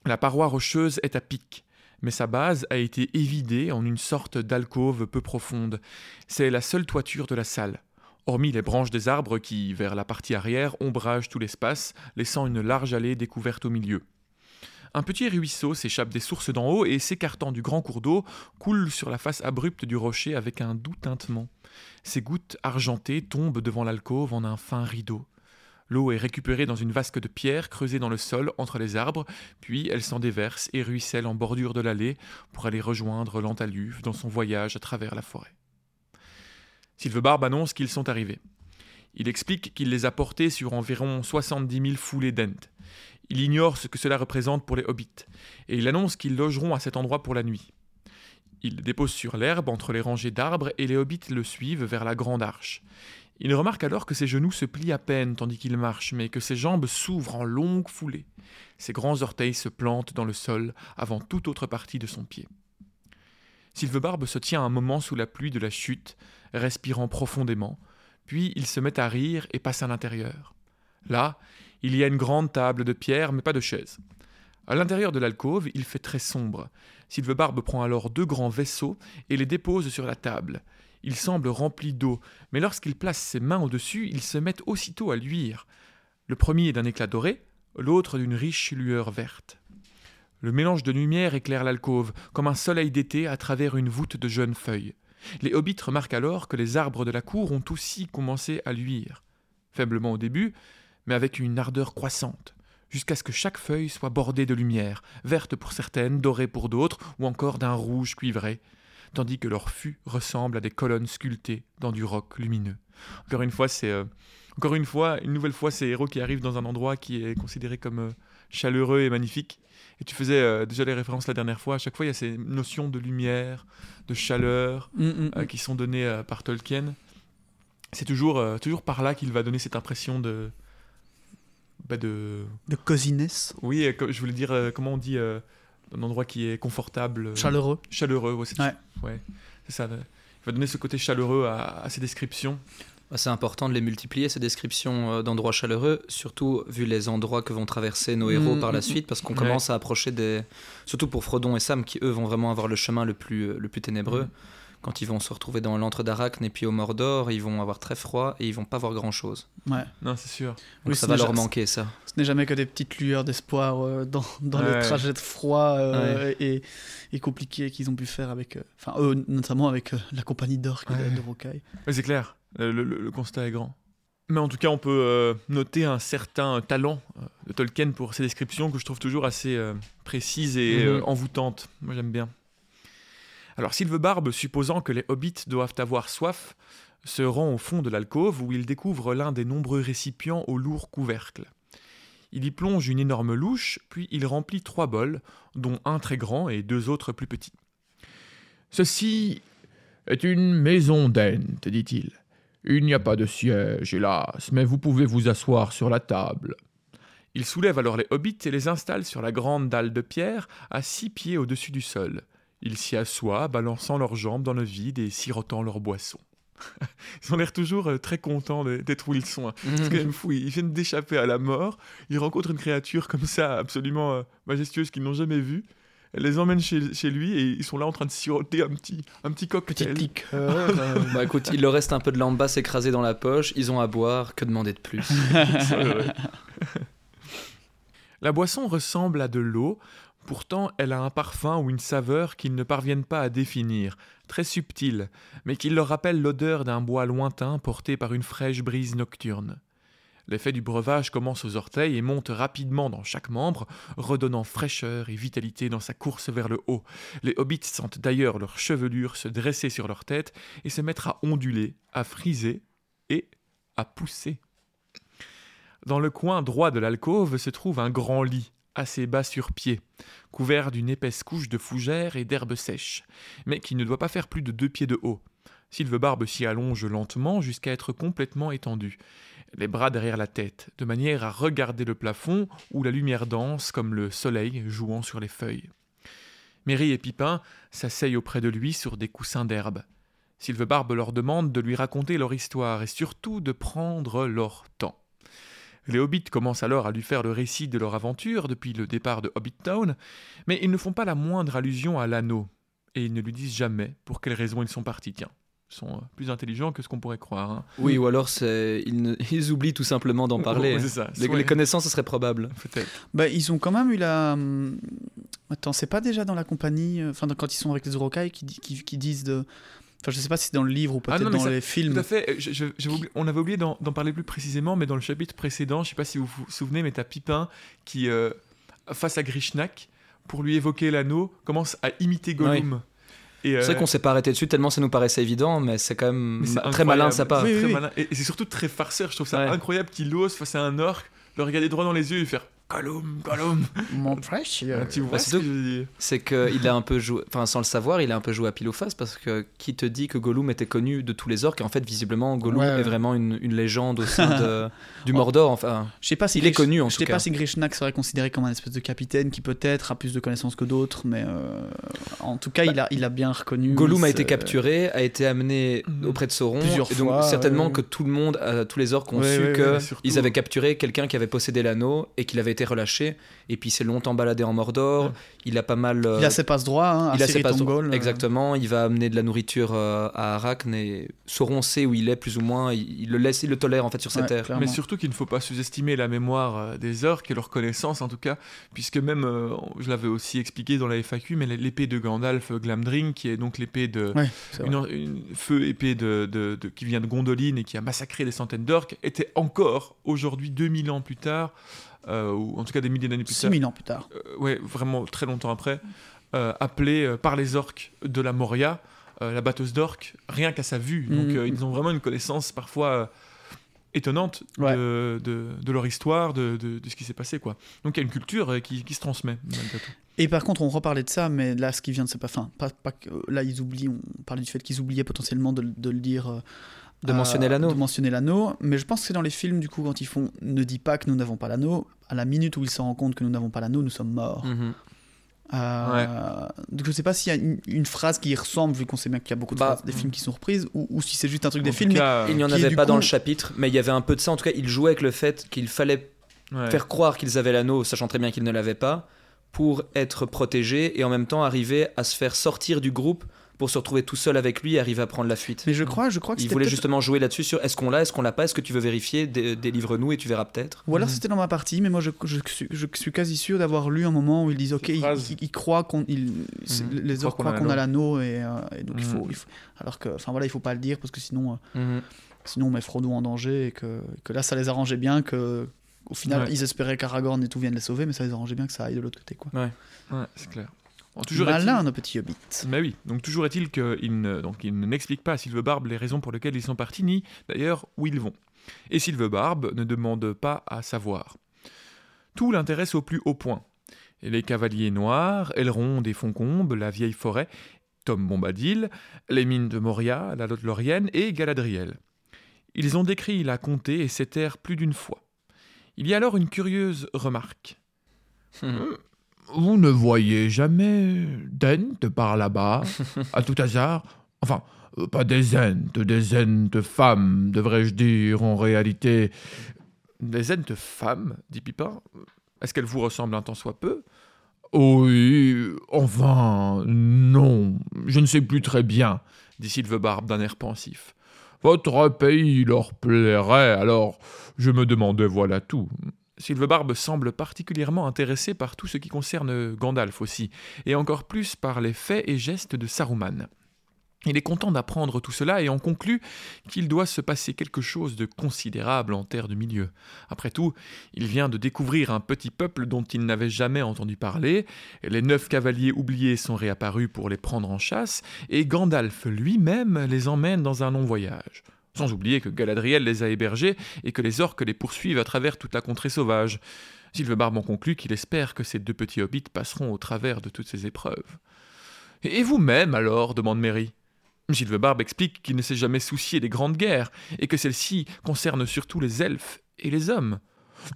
la paroi rocheuse est à pic, mais sa base a été évidée en une sorte d'alcôve peu profonde. C'est la seule toiture de la salle, hormis les branches des arbres qui, vers la partie arrière, ombragent tout l'espace, laissant une large allée découverte au milieu. Un petit ruisseau s'échappe des sources d'en haut et, s'écartant du grand cours d'eau, coule sur la face abrupte du rocher avec un doux tintement. Ces gouttes argentées tombent devant l'alcôve en un fin rideau. L'eau est récupérée dans une vasque de pierre creusée dans le sol entre les arbres, puis elle s'en déverse et ruisselle en bordure de l'allée pour aller rejoindre l'Antaluve dans son voyage à travers la forêt. Sylvebarbe annonce qu'ils sont arrivés. Il explique qu'il les a portés sur environ 70 000 foulées d'Ent. Il ignore ce que cela représente pour les hobbits, et il annonce qu'ils logeront à cet endroit pour la nuit. Il dépose sur l'herbe entre les rangées d'arbres et les hobbits le suivent vers la grande arche. Il remarque alors que ses genoux se plient à peine tandis qu'il marche, mais que ses jambes s'ouvrent en longues foulées. Ses grands orteils se plantent dans le sol avant toute autre partie de son pied. Sylvebarbe se tient un moment sous la pluie de la chute, respirant profondément, puis il se met à rire et passe à l'intérieur. Là, il y a une grande table de pierre, mais pas de chaise. À l'intérieur de l'alcôve, il fait très sombre. Sylvebarbe prend alors deux grands vaisseaux et les dépose sur la table. Ils semblent remplis d'eau, mais lorsqu'il place ses mains au-dessus, ils se mettent aussitôt à luire. Le premier est d'un éclat doré, l'autre d'une riche lueur verte. Le mélange de lumière éclaire l'alcôve, comme un soleil d'été à travers une voûte de jeunes feuilles. Les hobbits remarquent alors que les arbres de la cour ont aussi commencé à luire. Faiblement au début, mais avec une ardeur croissante, jusqu'à ce que chaque feuille soit bordée de lumière, verte pour certaines, dorée pour d'autres, ou encore d'un rouge cuivré, tandis que leurs fûts ressemblent à des colonnes sculptées dans du roc lumineux. Encore une fois, c'est euh, encore une fois, une nouvelle fois, ces héros qui arrivent dans un endroit qui est considéré comme euh, chaleureux et magnifique. Et tu faisais euh, déjà les références la dernière fois. À chaque fois, il y a ces notions de lumière, de chaleur Mm, mm, euh, mm. qui sont données euh, par Tolkien. C'est toujours, euh, toujours par là qu'il va donner cette impression de. Bah, de... De cosiness, Oui, euh, je voulais dire, euh, comment on dit, euh, un endroit qui est confortable. euh, chaleureux. Chaleureux, ouais, c'est Ouais. ouais, c'est ça. Il va donner ce côté chaleureux à, à ses descriptions. Bah, C'est important de les multiplier, ces descriptions d'endroits chaleureux, surtout vu les endroits que vont traverser nos héros Mm, par la mm, suite, parce qu'on Ouais. commence à approcher des... Surtout pour Frodon et Sam, qui eux vont vraiment avoir le chemin le plus, le plus ténébreux. Mm. Quand ils vont se retrouver dans l'antre d'Arachne et puis au Mordor, ils vont avoir très froid et ils vont pas voir grand-chose. Ouais. Non, c'est sûr. Donc Oui, ça va leur manquer, ça. Ce n'est jamais que des petites lueurs d'espoir euh, dans, dans Ouais. les trajets de froid euh, et, et compliqués qu'ils ont pu faire avec. euh, Enfin, eux, notamment avec euh, la compagnie Ouais. de, de Rocaille. Ouais, c'est clair, le, le- le constat est grand. Mais en tout cas, on peut euh, noter un certain talent euh, de Tolkien pour ses descriptions que je trouve toujours assez euh, précises et Mhm. euh, envoûtantes. Moi, j'aime bien. Alors, Sylvebarbe, supposant que les hobbits doivent avoir soif, se rend au fond de l'alcôve où il découvre l'un des nombreux récipients au lourd couvercle. Il y plonge une énorme louche, puis il remplit trois bols, dont un très grand et deux autres plus petits. Ceci est une maison d'Ent, dit-il. Il n'y a pas de siège, hélas, mais vous pouvez vous asseoir sur la table. Il soulève alors les hobbits et les installe sur la grande dalle de pierre à six pieds au-dessus du sol. Ils s'y assoient, balançant leurs jambes dans le vide et sirotant leur boisson. Ils ont l'air toujours euh, très contents d'être où ils sont. hein. C'est quand même fou. Ils viennent d'échapper à la mort. Ils rencontrent une créature comme ça, absolument euh, majestueuse qu'ils n'ont jamais vue. Elle les emmène chez, chez lui et ils sont là en train de siroter un petit, un petit cocktail. Petite liqueur. euh, Bah écoute, il leur reste un peu de lambasse écrasée dans la poche, ils ont à boire, que demander de plus? La boisson ressemble à de l'eau, pourtant elle a un parfum ou une saveur qu'ils ne parviennent pas à définir, très subtile, mais qui leur rappelle l'odeur d'un bois lointain porté par une fraîche brise nocturne. L'effet du breuvage commence aux orteils et monte rapidement dans chaque membre, redonnant fraîcheur et vitalité dans sa course vers le haut. Les hobbits sentent d'ailleurs leur chevelure se dresser sur leur tête et se mettre à onduler, à friser et à pousser. Dans le coin droit de l'alcôve se trouve un grand lit, assez bas sur pied, couvert d'une épaisse couche de fougères et d'herbes sèches, mais qui ne doit pas faire plus de deux pieds de haut. Sylvebarbe s'y allonge lentement jusqu'à être complètement étendu, les bras derrière la tête, de manière à regarder le plafond où la lumière danse comme le soleil jouant sur les feuilles. Merry et Pipin s'asseyent auprès de lui sur des coussins d'herbe. Sylvebarbe leur demande de lui raconter leur histoire et surtout de prendre leur temps. Les hobbits commencent alors à lui faire le récit de leur aventure depuis le départ de Hobbit Town, mais ils ne font pas la moindre allusion à l'anneau, et ils ne lui disent jamais pour quelle raison ils sont partis. Tiens, ils sont euh, plus intelligents que ce qu'on pourrait croire. hein. Oui, ou alors. Ils, ne- ils oublient tout simplement d'en parler. C'est ça. Les, connaissances, ce serait probable. peut-être. bah, ils ont quand même eu la. hum, Attends, c'est pas déjà dans la compagnie. euh, Enfin, quand ils sont avec les qui, di- qui, qui disent de. Enfin, je sais pas si c'est dans le livre ou Ah peut-être dans ça- les films. Tout à fait. Je- je- on avait oublié d'en parler plus précisément, mais dans le chapitre précédent, je sais pas si vous vous souvenez, mais t'as Pipin qui, euh, face à Grishnak, pour lui évoquer l'anneau, commence à imiter Gollum. C'est vrai euh, qu'on s'est pas arrêté dessus tellement ça nous paraissait évident, mais c'est quand même très malin de sa part. Oui, très oui. malin. Et, et c'est surtout très farceur. Je trouve ça Ouais. incroyable qu'il ose face à un orc, le regarder droit dans les yeux et faire Gollum, Gollum. Mon fresh. Ah, tu vois bah, ce que je dire C'est qu'il a un peu joué, enfin sans le savoir, il a un peu joué à pile ou face parce que qui te dit que Gollum était connu de tous les orques et en fait visiblement Gollum Ouais, est vraiment une, une légende au sein de- du Mordor. Enfin, Je sais pas si Il est connu, en Je tout sais cas. pas si Grishnak serait considéré comme un espèce de capitaine qui peut-être a plus de connaissances que d'autres, mais euh, en tout cas, il, a, il a bien reconnu. Gollum a été capturé, a été amené Mhm. auprès de Sauron Plusieurs et donc fois, certainement ouais. que tout le monde, euh, tous les orques ont Ouais, su ouais, que ouais, surtout. ils avaient capturé quelqu'un qui avait possédé l'anneau et qu'il avait été relâché et puis il s'est longtemps baladé en Mordor. Ouais. Il a pas mal. euh, Il a ses passes droits, hein, à il a ses passes- Siritonggol, euh, Exactement, il va amener de la nourriture euh, à Arachne et Sauron sait où il est plus ou moins, il, il le laisse, il le tolère en fait sur cette ouais, terre. clairement. Mais surtout qu'il ne faut pas sous-estimer la mémoire euh, des orques et leur connaissance en tout cas, puisque même, euh, je l'avais aussi expliqué dans la FAQ, mais l'épée de Gandalf Glamdring, qui est donc l'épée de, Ouais, une, une feu épée de, de- de- qui vient de Gondolin et qui a massacré des centaines d'orques, était encore aujourd'hui 2000 ans plus tard, ou en tout cas des milliers d'années plus tard, 6000 ans plus tard. euh, ouais, vraiment très longtemps après, euh, appelée euh, par les orques de la Moria, euh, la batteuse d'orques, rien qu'à sa vue. Donc euh, ils ont vraiment une connaissance parfois euh, étonnante Ouais. de, de- de leur histoire, de, de- ce qui s'est passé. quoi. Donc il y a une culture euh, qui, qui se transmet. Et par contre, on reparlait de ça, mais là, ce qui vient de se passer, enfin, pas, pas que- là, ils oublient, on parlait du fait qu'ils oubliaient potentiellement de, de le dire. euh, De euh, mentionner l'anneau. De mentionner l'anneau. Mais je pense que c'est dans les films, du coup, quand ils font ne dis pas que nous n'avons pas l'anneau, à la minute où ils se rendent compte que nous n'avons pas l'anneau, nous sommes morts. Mhm. Euh, Donc je sais pas s'il y a une, une phrase qui y ressemble, vu qu'on sait bien qu'il y a beaucoup de Bah, phrases des films qui sont reprises, ou, ou si c'est juste un truc des films. mais- cas, Il n'y en avait du pas dans le chapitre, mais il y avait un peu de ça. En tout cas, il jouait avec le fait qu'il fallait ouais. faire croire qu'ils avaient l'anneau, sachant très bien qu'ils ne l'avaient pas, pour être protégés et en même temps arriver à se faire sortir du groupe pour se retrouver tout seul avec lui et arriver à prendre la fuite. Mais je crois, je crois que Il voulait justement jouer là-dessus sur est-ce qu'on l'a, est-ce qu'on l'a pas, est-ce que tu veux vérifier, Dé- délivre-nous et tu verras peut-être. Ou alors Mhm. c'était dans ma partie, mais moi je, je suis- je suis quasi sûr d'avoir lu un moment où ils disent ok, ils, croient qu'on, Mhm. les Croient orques qu'on croient a qu'on a l'anneau et, euh, et donc il, faut, Mhm. il faut- alors que, enfin voilà, il faut pas le dire parce que sinon, euh, Mhm. sinon on met Frodo en danger et que, que là ça les arrangeait bien que, au final Ouais. ils espéraient qu'Aragorn et tout viennent les sauver, mais ça les arrangeait bien que ça aille de l'autre côté quoi. Ouais, c'est clair. Bon, toujours est-il- Malin nos petits hobbits. Mais oui, donc toujours est-il qu'il ne, donc il n'explique pas à Sylvebarbe les raisons pour lesquelles ils sont partis, ni d'ailleurs où ils vont. Et Sylvebarbe ne demande pas à savoir. Tout l'intéresse au plus haut point. Et les cavaliers noirs, Elrond et Foncombes, la vieille forêt, Tom Bombadil, les mines de Moria, la Lothlorienne et Galadriel. Ils ont décrit la comté et ses terres plus d'une fois. Il y a alors une curieuse remarque. Mhm. Vous ne voyez jamais d'Ent par là-bas, à tout hasard? Enfin, euh, pas des Ents, des Ents femmes, devrais-je dire en réalité. Des entes femmes, dit Pipin. Est-ce qu'elles vous ressemblent un tant soit peu? Oui, enfin, non, je ne sais plus très bien. dit Sylvebarbe d'un air pensif. Votre pays leur plairait, alors je me demandais voilà tout. Sylvebarbe semble particulièrement intéressé par tout ce qui concerne Gandalf aussi, et encore plus par les faits et gestes de Saruman. Il est content d'apprendre tout cela et en conclut qu'il doit se passer quelque chose de considérable en terre du milieu. Après tout, il vient de découvrir un petit peuple dont il n'avait jamais entendu parler, les neuf cavaliers oubliés sont réapparus pour les prendre en chasse, et Gandalf lui-même les emmène dans un long voyage. Sans oublier que Galadriel les a hébergés et que les orques les poursuivent à travers toute la contrée sauvage. Sylvebarbe en conclut qu'il espère que ces deux petits hobbits passeront au travers de toutes ces épreuves. Et vous-même alors? demande Merry. Sylvebarbe explique qu'il ne s'est jamais soucié des grandes guerres et que celles-ci concernent surtout les elfes et les hommes.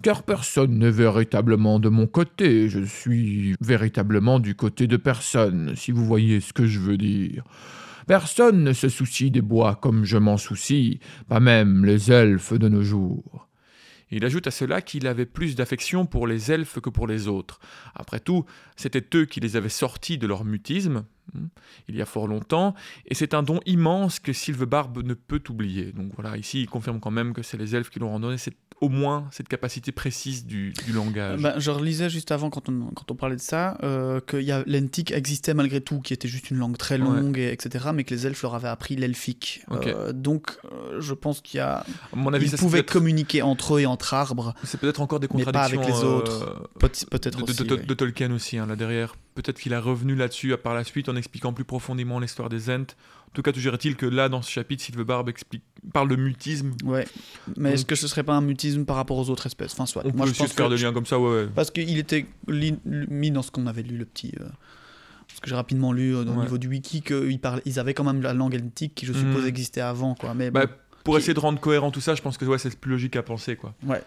Car personne n'est véritablement de mon côté, je suis véritablement du côté de personne, si vous voyez ce que je veux dire. Personne ne se soucie des bois comme je m'en soucie, pas même les elfes de nos jours. Il ajoute à cela qu'il avait plus d'affection pour les elfes que pour les autres. Après tout, c'était eux qui les avaient sortis de leur mutisme, hmm, il y a fort longtemps, et c'est un don immense que Sylvebarbe ne peut oublier. Donc voilà, ici il confirme quand même que c'est les elfes qui l'ont donné cette- au moins cette capacité précise du, du langage. Ben, je relisais juste avant, quand on, quand on parlait de ça, euh, que l'entique existait malgré tout, qui était juste une langue très longue, et, etc., mais que les elfes leur avaient appris l'elfique. Euh, donc, euh, je pense qu'il y a... à mon avis, Ils pouvaient communiquer entre eux et entre arbres, c'est peut-être encore des mais pas contradictions avec les euh, autres. Peut- peut-être de, de Tolkien aussi, hein, là derrière. Peut-être qu'il a revenu là-dessus par la suite en expliquant plus profondément l'histoire des Ents. En tout cas, toujours est-il que là, dans ce chapitre, Sylvebarbe explique, parle de mutisme. Ouais. Mais est-ce que ce serait pas un mutisme par rapport aux autres espèces? Enfin, soit. On Moi, peut je pense faire que- des liens comme ça, ouais. ouais. Parce qu'il était mis dans ce qu'on avait lu, le petit. euh, Parce que j'ai rapidement lu euh, au Ouais. niveau du wiki qu'ils ils avaient quand même la langue eltique qui, je suppose, Mhm. existait avant. Quoi. Mais Bah, bon, pour Qui- essayer de rendre cohérent tout ça, je pense que ouais, c'est plus logique à penser, quoi. ouais.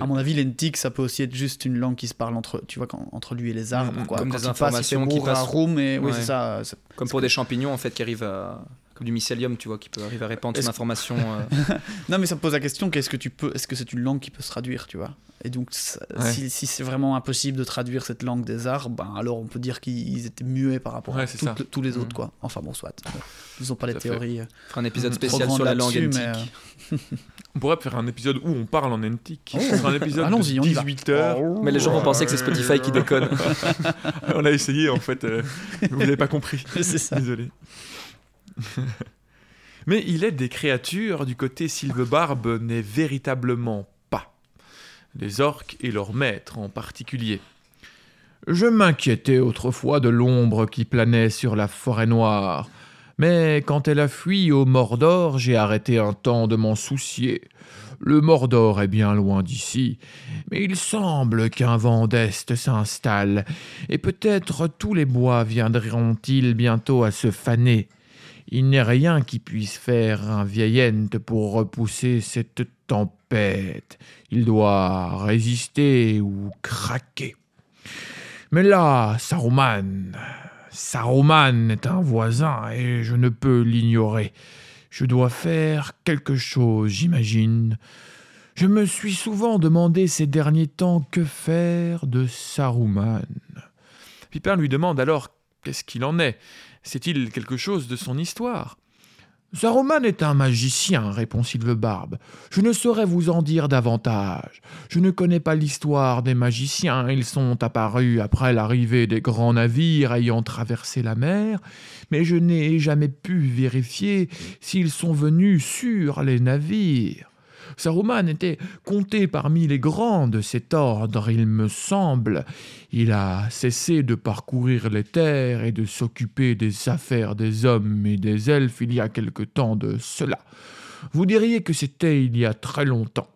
À mon avis, l'entique, ça peut aussi être juste une langue qui se parle entre, tu vois, quand- entre lui et les arbres. Mhm. Quoi. Comme Quand des passe, informations il se qui passent- Roum et oui, Ouais. ça. Comme pour des champignons en fait qui arrivent à comme du mycélium, tu vois, qui peut arriver à répandre son information. euh, Non, mais ça me pose la question qu'est-ce que tu peux Est-ce que c'est une langue qui peut se traduire, tu vois? Et donc, ça- Ouais. si, si c'est vraiment impossible de traduire cette langue des arbres, ben, alors on peut dire qu'ils étaient muets par rapport Ouais, à tous les Mhm. autres, quoi. Enfin bon, soit. Ils ont pas les théories. euh, on fera un épisode spécial sur la langue antique. mais, On pourrait faire un épisode où on parle en antique. Oh. Un épisode Allons-y, de on y va. 18 heures. Mais les gens vont penser que c'est Spotify qui déconne. on a essayé, en fait. euh, vous n'avez pas compris. c'est ça. Désolé. Mais il est des créatures du côté Sylvebarbe n'est véritablement pas. Les orques et leurs maîtres en particulier. Je m'inquiétais autrefois de l'ombre qui planait sur la forêt noire, Mais quand elle a fui au Mordor, j'ai arrêté un temps de m'en soucier. Le Mordor est bien loin d'ici, mais il semble qu'un vent d'Est s'installe, et peut-être tous les bois viendront-ils bientôt à se faner. Il n'est rien qui puisse faire un vieil Ent pour repousser cette tempête. Il doit résister ou craquer. Mais là, Saruman, Saruman est un voisin et je ne peux l'ignorer. Je dois faire quelque chose, j'imagine. Je me suis souvent demandé ces derniers temps que faire de Saruman. Pipin lui demande alors qu'est-ce qu'il en est? Sait-il quelque chose de son histoire? Saruman est un magicien, répond Barbe. Je ne saurais vous en dire davantage. Je ne connais pas l'histoire des magiciens. Ils sont apparus après l'arrivée des grands navires ayant traversé la mer, mais je n'ai jamais pu vérifier s'ils sont venus sur les navires. Saruman était compté parmi les grands de cet ordre, il me semble. Il a cessé de parcourir les terres et de s'occuper des affaires des hommes et des elfes il y a quelque temps de cela. Vous diriez que c'était il y a très longtemps.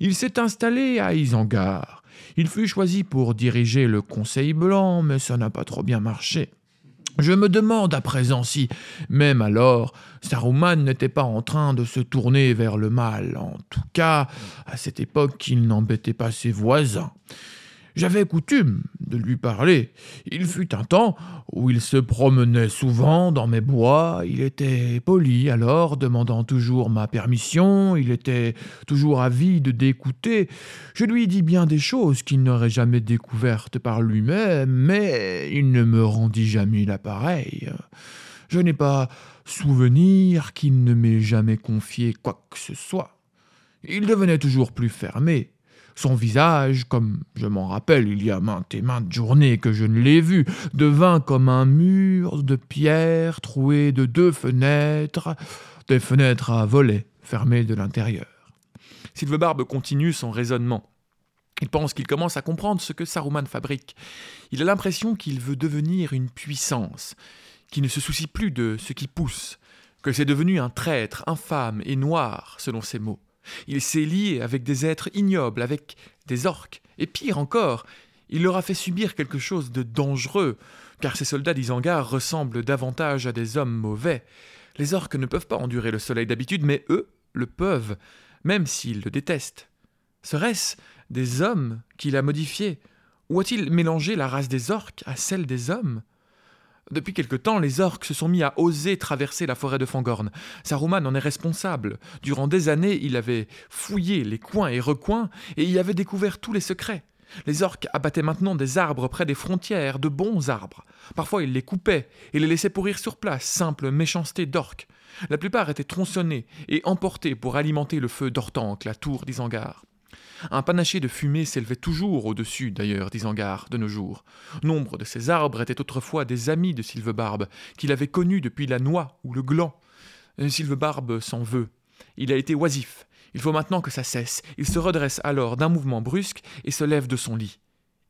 Il s'est installé à Isengard. Il fut choisi pour diriger le Conseil blanc, mais ça n'a pas trop bien marché. Je me demande à présent si, même alors, Saruman n'était pas en train de se tourner vers le mal. En tout cas, à cette époque, il n'embêtait pas ses voisins. J'avais coutume de lui parler. Il fut un temps où il se promenait souvent dans mes bois. Il était poli alors, demandant toujours ma permission. Il était toujours avide d'écouter. Je lui dis bien des choses qu'il n'aurait jamais découvertes par lui-même, mais il ne me rendit jamais l'appareil. Je n'ai pas souvenir qu'il ne m'ait jamais confié quoi que ce soit. Il devenait toujours plus fermé. Son visage, comme je m'en rappelle il y a maintes et maintes journées que je ne l'ai vu, devint comme un mur de pierre troué de deux fenêtres, des fenêtres à volets fermées de l'intérieur. Barbe continue son raisonnement. Il pense qu'il commence à comprendre ce que Saruman fabrique. Il a l'impression qu'il veut devenir une puissance, qui ne se soucie plus de ce qui pousse, que c'est devenu un traître infâme et noir, selon ses mots. Il s'est lié avec des êtres ignobles, avec des orques, et pire encore, il leur a fait subir quelque chose de dangereux, car ces soldats d'Isangar ressemblent davantage à des hommes mauvais. Les orques ne peuvent pas endurer le soleil d'habitude, mais eux le peuvent, même s'ils le détestent. Serait-ce des hommes qu'il a modifiés Ou a-t-il mélangé la race des orques à celle des hommes? Depuis quelque temps, les orques se sont mis à oser traverser la forêt de Fangorn. Saruman en est responsable. Durant des années, il avait fouillé les coins et recoins et y avait découvert tous les secrets. Les orques abattaient maintenant des arbres près des frontières, de bons arbres. Parfois, ils les coupaient et les laissaient pourrir sur place, simple méchanceté d'orques. La plupart étaient tronçonnés et emportés pour alimenter le feu d'Ortanque, la tour d'Isangar. Un panaché de fumée s'élevait toujours au-dessus, d'ailleurs, d'Isangar, de nos jours. Nombre de ces arbres étaient autrefois des amis de Sylvebarbe, qu'il avait connus depuis la noix ou le gland. Euh, Sylvebarbe s'en veut. Il a été oisif. Il faut maintenant que ça cesse. Il se redresse alors d'un mouvement brusque et se lève de son lit.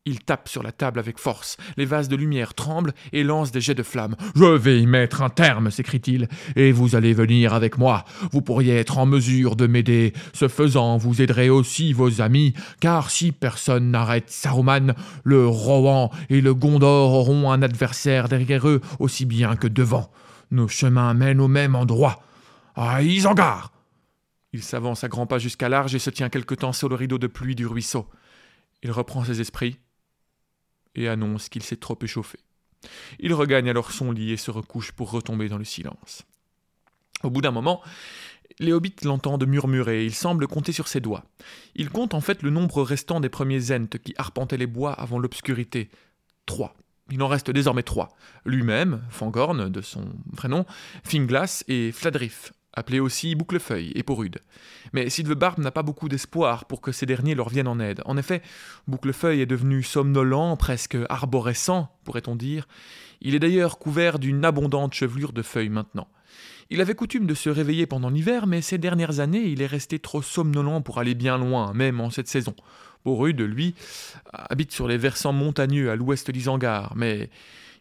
Il tape sur la table avec force. Les vases de lumière tremblent et lancent des jets de flammes. Je vais y mettre un terme, s'écrie-t-il, et vous allez venir avec moi. Vous pourriez être en mesure de m'aider. Ce faisant, vous aiderez aussi vos amis, car si personne n'arrête Saruman, le Rohan et le Gondor auront un adversaire derrière eux aussi bien que devant. Nos chemins mènent au même endroit. À Isengard Il s'avance à grands pas jusqu'à l'arche et se tient quelque temps sur le rideau de pluie du ruisseau. Il reprend ses esprits et annonce qu'il s'est trop échauffé. Il regagne alors son lit et se recouche pour retomber dans le silence. Au bout d'un moment, les hobbits l'entendent murmurer, il semble compter sur ses doigts. Il compte en fait le nombre restant des premiers Ents qui arpentaient les bois avant l'obscurité. Trois. Il en reste désormais trois. Lui-même, Fangorn, de son vrai nom, Finglas et Fladrif, appelé aussi Bouclefeuille et Porude. Mais Barbe n'a pas beaucoup d'espoir pour que ces derniers leur viennent en aide. En effet, Bouclefeuille est devenu somnolent, presque arborescent, pourrait-on dire. Il est d'ailleurs couvert d'une abondante chevelure de feuilles maintenant. Il avait coutume de se réveiller pendant l'hiver, mais ces dernières années, il est resté trop somnolent pour aller bien loin, même en cette saison. Porude, lui, habite sur les versants montagneux à l'ouest d'Isangar, mais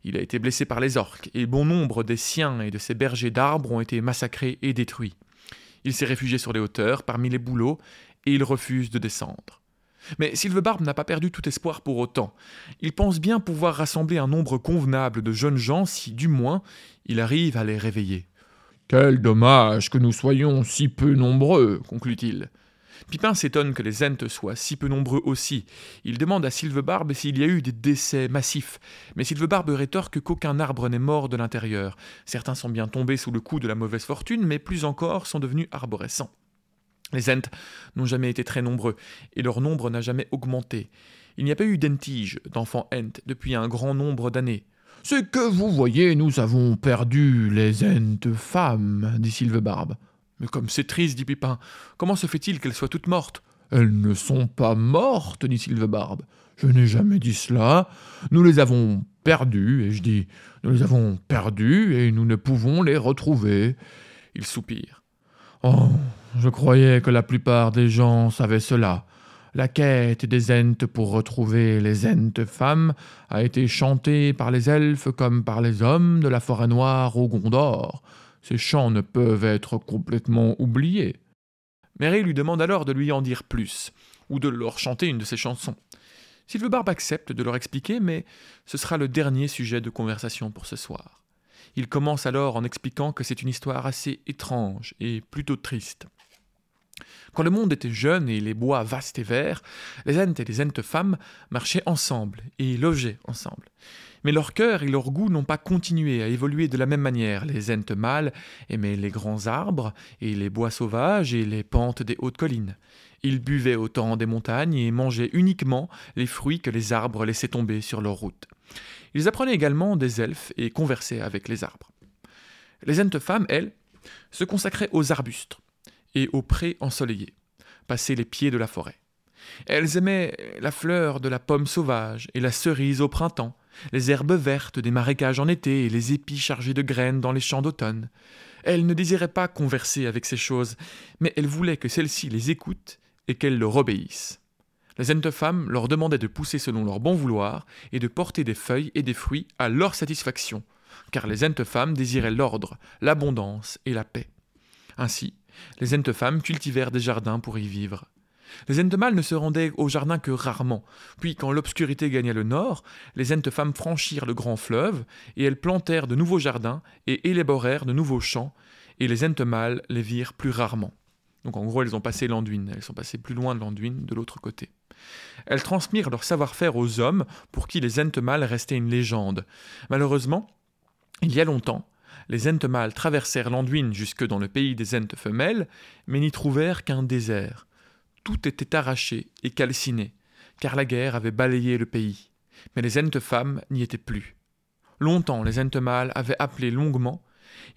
Il a été blessé par les orques, et bon nombre des siens et de ses bergers d'arbres ont été massacrés et détruits. Il s'est réfugié sur les hauteurs, parmi les bouleaux, et il refuse de descendre. Mais Sylvebarbe n'a pas perdu tout espoir pour autant. Il pense bien pouvoir rassembler un nombre convenable de jeunes gens si, du moins, il arrive à les réveiller. Quel dommage que nous soyons si peu nombreux, conclut-il. Pipin s'étonne que les Ents soient si peu nombreux aussi. Il demande à Sylvebarbe s'il y a eu des décès massifs, mais Sylvebarbe rétorque qu'aucun arbre n'est mort de l'intérieur. Certains sont bien tombés sous le coup de la mauvaise fortune, mais plus encore sont devenus arborescents. Les Ents n'ont jamais été très nombreux, et leur nombre n'a jamais augmenté. Il n'y a pas eu d'entiges, d'enfants Ents, depuis un grand nombre d'années. C'est que vous voyez, nous avons perdu les Ents femmes, dit Sylvebarbe. Mais comme c'est triste, dit Pipin, comment se fait-il qu'elles soient toutes mortes? Elles ne sont pas mortes, dit Sylvebarbe. Je n'ai jamais dit cela. Nous les avons perdues, et je dis, nous les avons perdues, et nous ne pouvons les retrouver. Il soupire. Oh, je croyais que la plupart des gens savaient cela. La quête des Ents pour retrouver les Ents femmes a été chantée par les elfes comme par les hommes de la forêt noire au Gondor. Ces chants ne peuvent être complètement oubliés. Mary lui demande alors de lui en dire plus, ou de leur chanter une de ses chansons. Sylvebarbe accepte de leur expliquer, mais ce sera le dernier sujet de conversation pour ce soir. Il commence alors en expliquant que c'est une histoire assez étrange et plutôt triste. Quand le monde était jeune et les bois vastes et verts, les Ents et les Entes femmes marchaient ensemble et logeaient ensemble. Mais leur cœur et leur goût n'ont pas continué à évoluer de la même manière. Les Ents mâles aimaient les grands arbres et les bois sauvages et les pentes des hautes collines. Ils buvaient au temps des montagnes et mangeaient uniquement les fruits que les arbres laissaient tomber sur leur route. Ils apprenaient également des elfes et conversaient avec les arbres. Les Entes femmes, elles, se consacraient aux arbustes et aux prés ensoleillés, passer les pieds de la forêt. Elles aimaient la fleur de la pomme sauvage et la cerise au printemps, les herbes vertes des marécages en été et les épis chargés de graines dans les champs d'automne. Elles ne désiraient pas converser avec ces choses, mais elles voulaient que celles-ci les écoutent et qu'elles leur obéissent. Les femmes leur demandaient de pousser selon leur bon vouloir et de porter des feuilles et des fruits à leur satisfaction, car les entes femmes désiraient l'ordre, l'abondance et la paix. Ainsi, les entes femmes cultivèrent des jardins pour y vivre. Les entes mâles ne se rendaient au jardin que rarement, puis quand l'obscurité gagna le nord, les entes femmes franchirent le grand fleuve, et elles plantèrent de nouveaux jardins et élaborèrent de nouveaux champs, et les entes mâles les virent plus rarement. Donc en gros, elles ont passé l'Anduin, elles sont passées plus loin de l'Anduin, de l'autre côté. Elles transmirent leur savoir-faire aux hommes, pour qui les entes mâles restaient une légende. Malheureusement, il y a longtemps, les entes mâles traversèrent l'Anduin jusque dans le pays des entes femelles, mais n'y trouvèrent qu'un désert. Tout était arraché et calciné, car la guerre avait balayé le pays. Mais les entes femmes n'y étaient plus. Longtemps, les entes mâles avaient appelé longuement,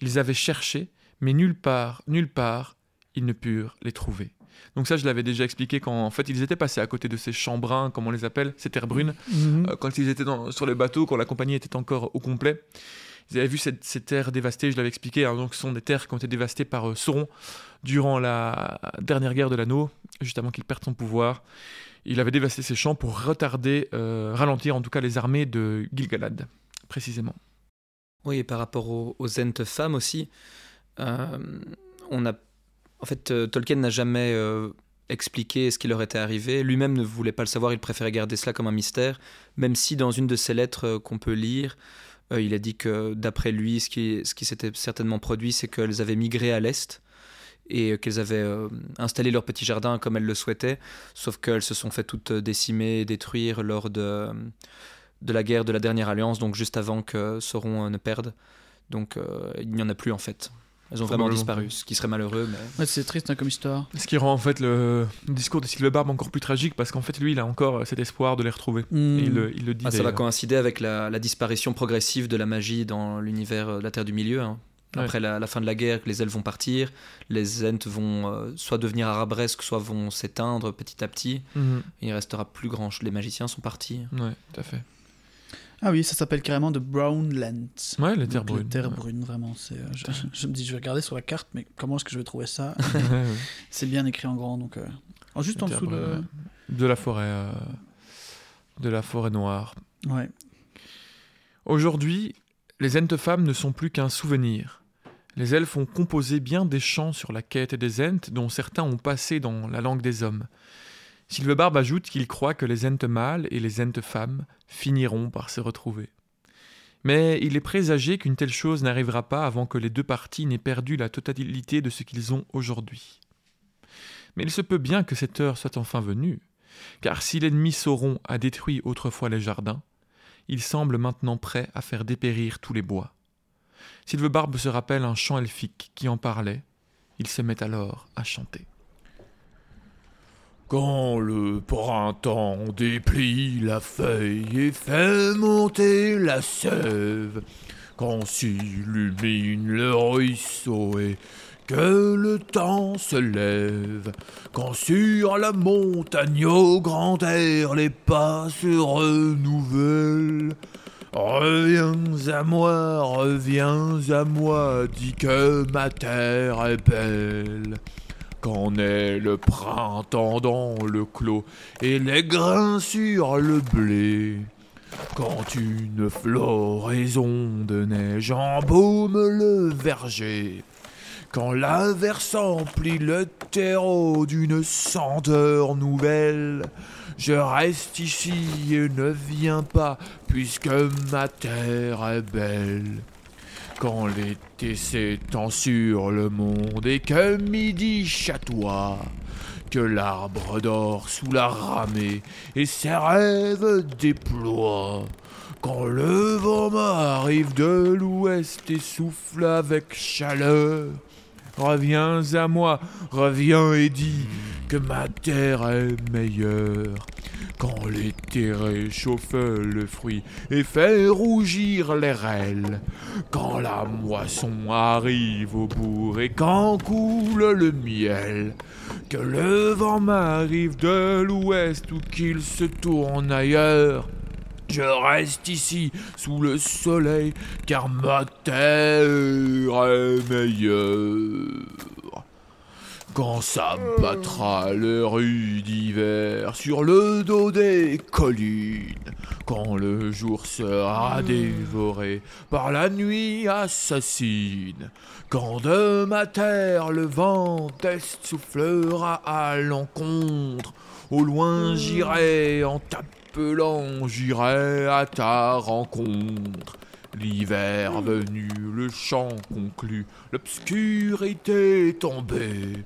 ils avaient cherché, mais nulle part, nulle part, ils ne purent les trouver. Donc ça, je l'avais déjà expliqué quand en fait ils étaient passés à côté de ces chambrins, comme on les appelle, ces terres brunes, Mhm. euh, quand ils étaient dans- sur le bateau, quand la compagnie était encore au complet. Ils avaient vu cette- ces terres dévastées, je l'avais expliqué, hein, donc ce sont des terres qui ont été dévastées par euh, Sauron durant la dernière guerre de l'anneau, juste avant qu'il perde son pouvoir. Il avait dévasté ces champs pour retarder, euh, ralentir en tout cas les armées de Gilgalad, précisément. Oui, et par rapport aux, aux femmes aussi, euh, on a, en fait, euh, Tolkien n'a jamais expliqué ce qui leur était arrivé. Lui-même ne voulait pas le savoir, il préférait garder cela comme un mystère, même si dans une de ses lettres qu'on peut lire, il a dit que d'après lui, ce qui s'était certainement produit, c'est qu'elles avaient migré à l'est et qu'elles avaient euh, installé leur petit jardin comme elles le souhaitaient, sauf qu'elles se sont fait toutes décimer et détruire lors de, de la guerre de la dernière alliance, donc juste avant que Sauron euh, ne perde. Donc euh, il n'y en a plus en fait. Elles ont vraiment disparu, ce qui serait malheureux. Mais... Ouais, c'est triste hein, comme histoire. Ce qui rend en fait le discours de Sylvebarbe encore plus tragique parce qu'en fait lui il a encore euh, cet espoir de les retrouver. Et il, le- il le dit. Ah, ça va coïncider avec la, la disparition progressive de la magie dans l'univers euh, de la Terre du Milieu. hein. Ouais. Après la, la fin de la guerre, que les elfes vont partir, les Ents vont euh, soit devenir arabesques, soit vont s'éteindre petit à petit. Mhm. Il restera plus grand. Les magiciens sont partis. Ouais, tout à fait. Ah oui, ça s'appelle carrément The Brown Lands. Ouais, les Donc, terres brunes. Les terres Ouais. brunes, vraiment. c'est, euh, je, je me dis, je vais regarder sur la carte, mais comment est-ce que je vais trouver ça. C'est bien écrit en grand, donc. euh, oh, juste en dessous de. la forêt. euh, De la forêt noire. Ouais. Aujourd'hui, les Entes femmes ne sont plus qu'un souvenir. Les elfes ont composé bien des chants sur la quête des Ents, dont certains ont passé dans la langue des hommes. Sylvebarbe ajoute qu'il croit que les Ents mâles et les Ents femmes finiront par se retrouver. Mais il est présagé qu'une telle chose n'arrivera pas avant que les deux parties n'aient perdu la totalité de ce qu'ils ont aujourd'hui. Mais il se peut bien que cette heure soit enfin venue, car si l'ennemi Sauron a détruit autrefois les jardins, il semble maintenant prêt à faire dépérir tous les bois. Sylvebarbe se rappelle un chant elfique qui en parlait, il se met alors à chanter. Quand le printemps déplie la feuille et fait monter la sève, quand s'illumine le ruisseau et que le temps se lève, quand sur la montagne au grand air les pas se renouvellent, Reviens à moi, reviens à moi, dis que ma terre est belle. Quand est le printemps dans le clos et les grains sur le blé? Quand une floraison de neige embaume le verger. Quand l'averse emplit le terreau d'une senteur nouvelle. Je reste ici et ne viens pas, puisque ma terre est belle. Quand l'été s'étend sur le monde et que midi chatoie, que l'arbre dort sous la ramée et ses rêves déploie. Quand le vent m'arrive de l'ouest et souffle avec chaleur, reviens à moi, reviens et dis que ma terre est meilleure. Quand l'été réchauffe le fruit et fait rougir les rêles, quand la moisson arrive au bourg et quand coule le miel, que le vent m'arrive de l'ouest ou qu'il se tourne ailleurs, je reste ici sous le soleil car ma terre est meilleure. Quand s'abattra le rue d'hiver sur le dos des collines, quand le jour sera dévoré par la nuit assassine, quand de ma terre le vent est soufflera à l'encontre, au loin j'irai en j'irai à ta rencontre. L'hiver venu, le chant conclu, l'obscurité tombée.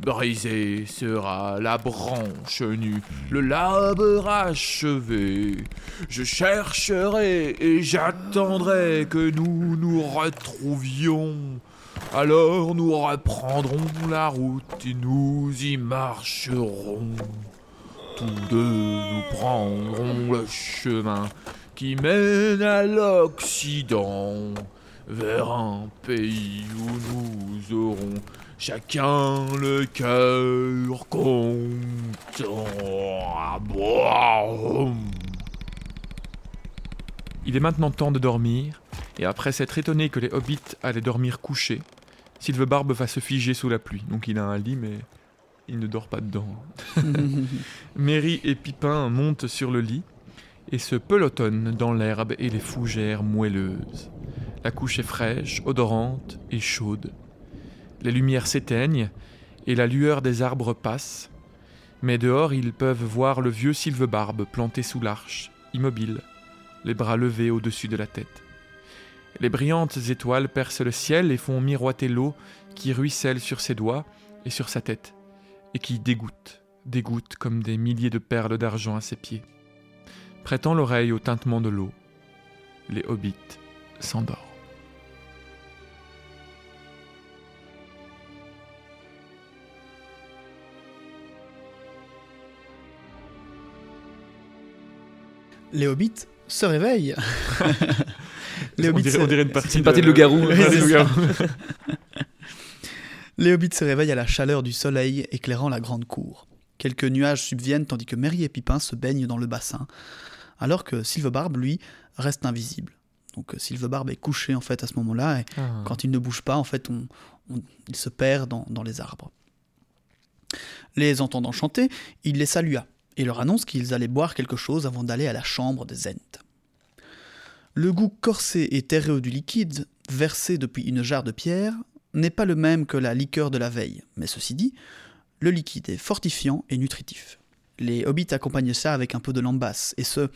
Brisée sera la branche nue, le labre achevé. Je chercherai et j'attendrai que nous nous retrouvions. Alors nous reprendrons la route et nous y marcherons. Tous deux nous prendrons le chemin qui mène à l'Occident, vers un pays où nous aurons chacun le cœur content. Il est maintenant temps de dormir, et après s'être étonné que les hobbits allaient dormir couchés, Sylvebarbe va se figer sous la pluie. Donc il a un lit, mais il ne dort pas dedans. Merry et Pipin montent sur le lit, et se pelotonnent dans l'herbe et les fougères moelleuses. La couche est fraîche, odorante et chaude. Les lumières s'éteignent et la lueur des arbres passe, mais dehors ils peuvent voir le vieux sylvebarbe planté sous l'arche, immobile, les bras levés au-dessus de la tête. Les brillantes étoiles percent le ciel et font miroiter l'eau qui ruisselle sur ses doigts et sur sa tête, et qui dégoûte, dégoûte comme des milliers de perles d'argent à ses pieds. Prêtant l'oreille au tintement de l'eau, les hobbits s'endorment. Les hobbits se réveillent. les on, hobbits dirait, se- on dirait une partie, C'est une partie de. Oui, Ouais, c'est de loup-garou. Les hobbits se réveillent à la chaleur du soleil éclairant la grande cour. Quelques nuages subviennent tandis que Merry et Pipin se baignent dans le bassin, alors que Sylvebarbe, lui, reste invisible. Donc euh, Sylvebarbe est couché en fait à ce moment-là, et Ah. quand il ne bouge pas, en fait, on, on- il se perd dans, dans les arbres. Les entendant chanter, il les salua et leur annonce qu'ils allaient boire quelque chose avant d'aller à la chambre des Ents. Le goût corsé et terreux du liquide, versé depuis une jarre de pierre, n'est pas le même que la liqueur de la veille, mais ceci dit, le liquide est fortifiant et nutritif. Les hobbits accompagnent ça avec un peu de lambasse, et ce,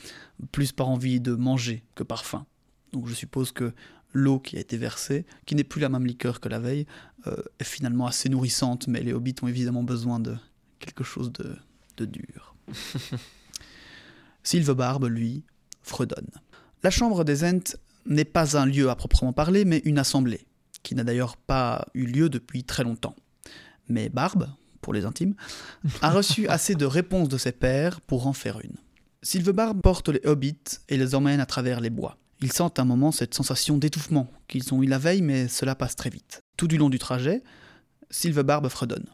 plus par envie de manger que par faim. Donc je suppose que l'eau qui a été versée, qui n'est plus la même liqueur que la veille, euh, est finalement assez nourrissante, mais les hobbits ont évidemment besoin de quelque chose de, de dur. Sylvebarbe, lui, fredonne. La chambre des Ents n'est pas un lieu à proprement parler, mais une assemblée, qui n'a d'ailleurs pas eu lieu depuis très longtemps. Mais Barbe, pour les intimes, a reçu assez de réponses de ses pairs pour en faire une. Sylvebarbe porte les hobbits et les emmène à travers les bois. Ils sentent un moment cette sensation d'étouffement qu'ils ont eu la veille, mais cela passe très vite. Tout du long du trajet, Sylvebarbe fredonne.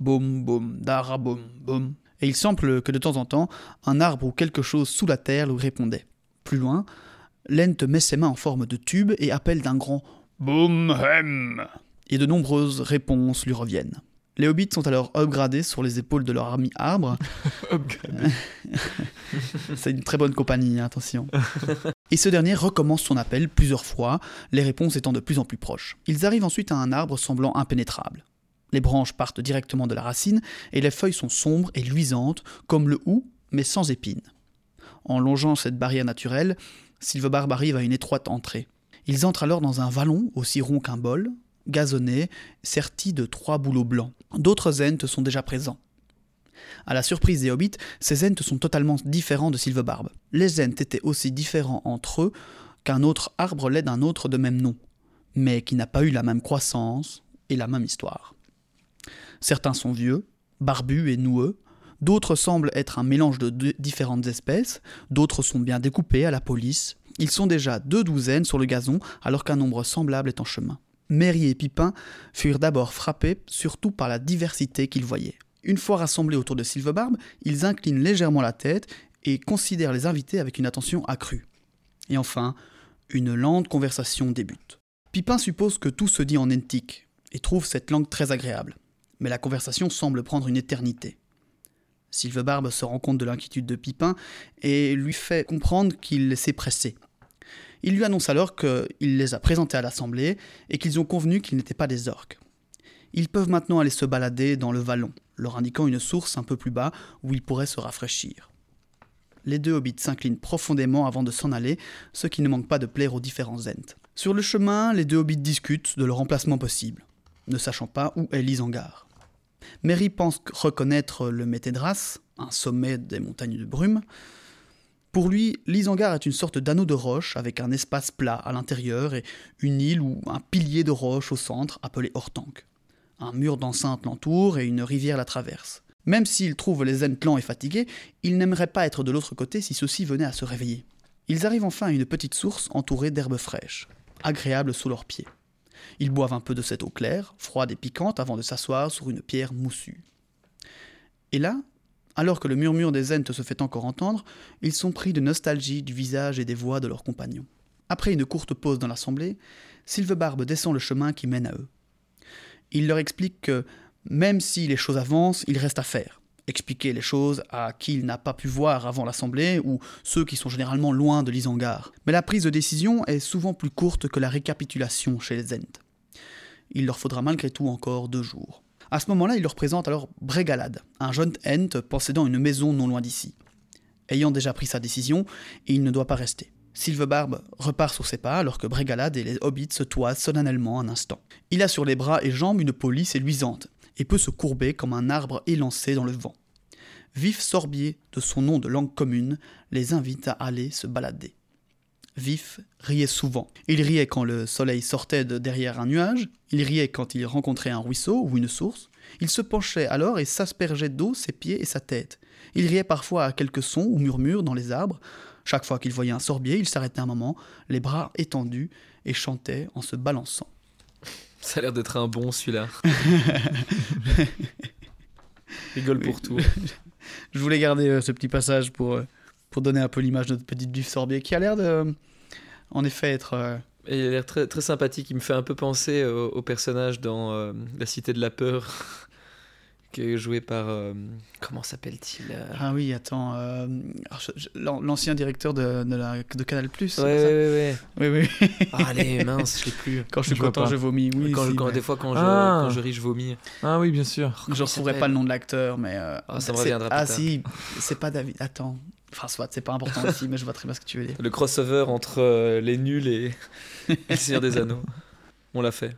Boum, boum, dara, boum, boum. Et il semble que de temps en temps, un arbre ou quelque chose sous la terre lui répondait. Plus loin, Lent met ses mains en forme de tube et appelle d'un grand Boum hem Et de nombreuses réponses lui reviennent. Les hobbits sont alors upgradés sur les épaules de leur ami arbre. C'est une très bonne compagnie, attention. Et ce dernier recommence son appel plusieurs fois, les réponses étant de plus en plus proches. Ils arrivent ensuite à un arbre semblant impénétrable. Les branches partent directement de la racine et les feuilles sont sombres et luisantes, comme le hou, mais sans épines. En longeant cette barrière naturelle, Sylvebarbe arrive à une étroite entrée. Ils entrent alors dans un vallon aussi rond qu'un bol, gazonné, serti de trois bouleaux blancs. D'autres Ents sont déjà présents. À la surprise des hobbits, ces Ents sont totalement différents de Sylvebarbe. Les Ents étaient aussi différents entre eux qu'un autre arbre l'est d'un autre de même nom, mais qui n'a pas eu la même croissance et la même histoire. Certains sont vieux, barbus et noueux, d'autres semblent être un mélange de différentes espèces, d'autres sont bien découpés à la police. Ils sont déjà deux douzaines sur le gazon alors qu'un nombre semblable est en chemin. Merry et Pipin furent d'abord frappés surtout par la diversité qu'ils voyaient. Une fois rassemblés autour de Sylvebarbe, ils inclinent légèrement la tête et considèrent les invités avec une attention accrue. Et enfin, une lente conversation débute. Pipin suppose que tout se dit en entique et trouve cette langue très agréable. Mais la conversation semble prendre une éternité. Sylvebarbe se rend compte de l'inquiétude de Pipin et lui fait comprendre qu'il s'est pressé. Il lui annonce alors qu'il les a présentés à l'assemblée et qu'ils ont convenu qu'ils n'étaient pas des orques. Ils peuvent maintenant aller se balader dans le vallon, leur indiquant une source un peu plus bas où ils pourraient se rafraîchir. Les deux hobbits s'inclinent profondément avant de s'en aller, ce qui ne manque pas de plaire aux différents Ents. Sur le chemin, les deux hobbits discutent de leur emplacement possible, ne sachant pas où est l'Isangar. Merry pense reconnaître le Métédras, un sommet des montagnes de brume, pour lui, l'Isangar est une sorte d'anneau de roche avec un espace plat à l'intérieur et une île ou un pilier de roche au centre appelé Hortank. Un mur d'enceinte l'entoure et une rivière la traverse. Même s'il trouve les Ents et fatigués, il n'aimerait pas être de l'autre côté si ceux-ci venaient à se réveiller. Ils arrivent enfin à une petite source entourée d'herbes fraîches, agréables sous leurs pieds. Ils boivent un peu de cette eau claire, froide et piquante, avant de s'asseoir sur une pierre moussue. Et là, alors que le murmure des Ents se fait encore entendre, ils sont pris de nostalgie du visage et des voix de leurs compagnons. Après une courte pause dans l'assemblée, Sylvebarbe descend le chemin qui mène à eux. Il leur explique que, même si les choses avancent, il reste à faire. Expliquer les choses à qui il n'a pas pu voir avant l'assemblée ou ceux qui sont généralement loin de l'Isangar. Mais la prise de décision est souvent plus courte que la récapitulation chez les Ents. Il leur faudra malgré tout encore deux jours. À ce moment-là, il leur présente alors Bregalad, un jeune Ent possédant une maison non loin d'ici. Ayant déjà pris sa décision, il ne doit pas rester. Sylvebarbe repart sur ses pas alors que Bregalad et les hobbits se toisent solennellement un instant. Il a sur les bras et jambes une police luisante et peut se courber comme un arbre élancé dans le vent. Vif Sorbier, de son nom de langue commune, les invite à aller se balader. Vif riait souvent. Il riait quand le soleil sortait de derrière un nuage, il riait quand il rencontrait un ruisseau ou une source, il se penchait alors et s'aspergeait d'eau ses pieds et sa tête. Il riait parfois à quelques sons ou murmures dans les arbres. Chaque fois qu'il voyait un sorbier, il s'arrêtait un moment, les bras étendus, et chantait en se balançant. Ça a l'air d'être un bon celui-là. Rigole pour tout. Je voulais garder euh, ce petit passage pour, euh, pour donner un peu l'image de notre petite Vif Sorbier qui a l'air de, euh, en effet, être. Et il a l'air très, très sympathique. Il me fait un peu penser au, au personnage dans La Cité de la Peur. Qui est joué par. euh, comment s'appelle-t-il euh Ah oui, attends. euh, L'ancien directeur de, de, la, de Canal. Ouais, ouais, ouais, ouais. Oui, oui. Ah, allez, mince, je l'ai plus. Quand je suis Je content, je vomis. Oui, quand, si, quand- mais- des fois, quand je, Ah. quand je ris, je vomis. Ah oui, bien sûr. Je ne retrouverai pas le nom de l'acteur, mais. euh, Ah, ça me reviendra Ah si, c'est pas David. Attends. Enfin, soit, c'est pas important ici, mais je vois très bien ce que tu veux dire. Le crossover entre les nuls et, et le Seigneur des Anneaux. On l'a fait.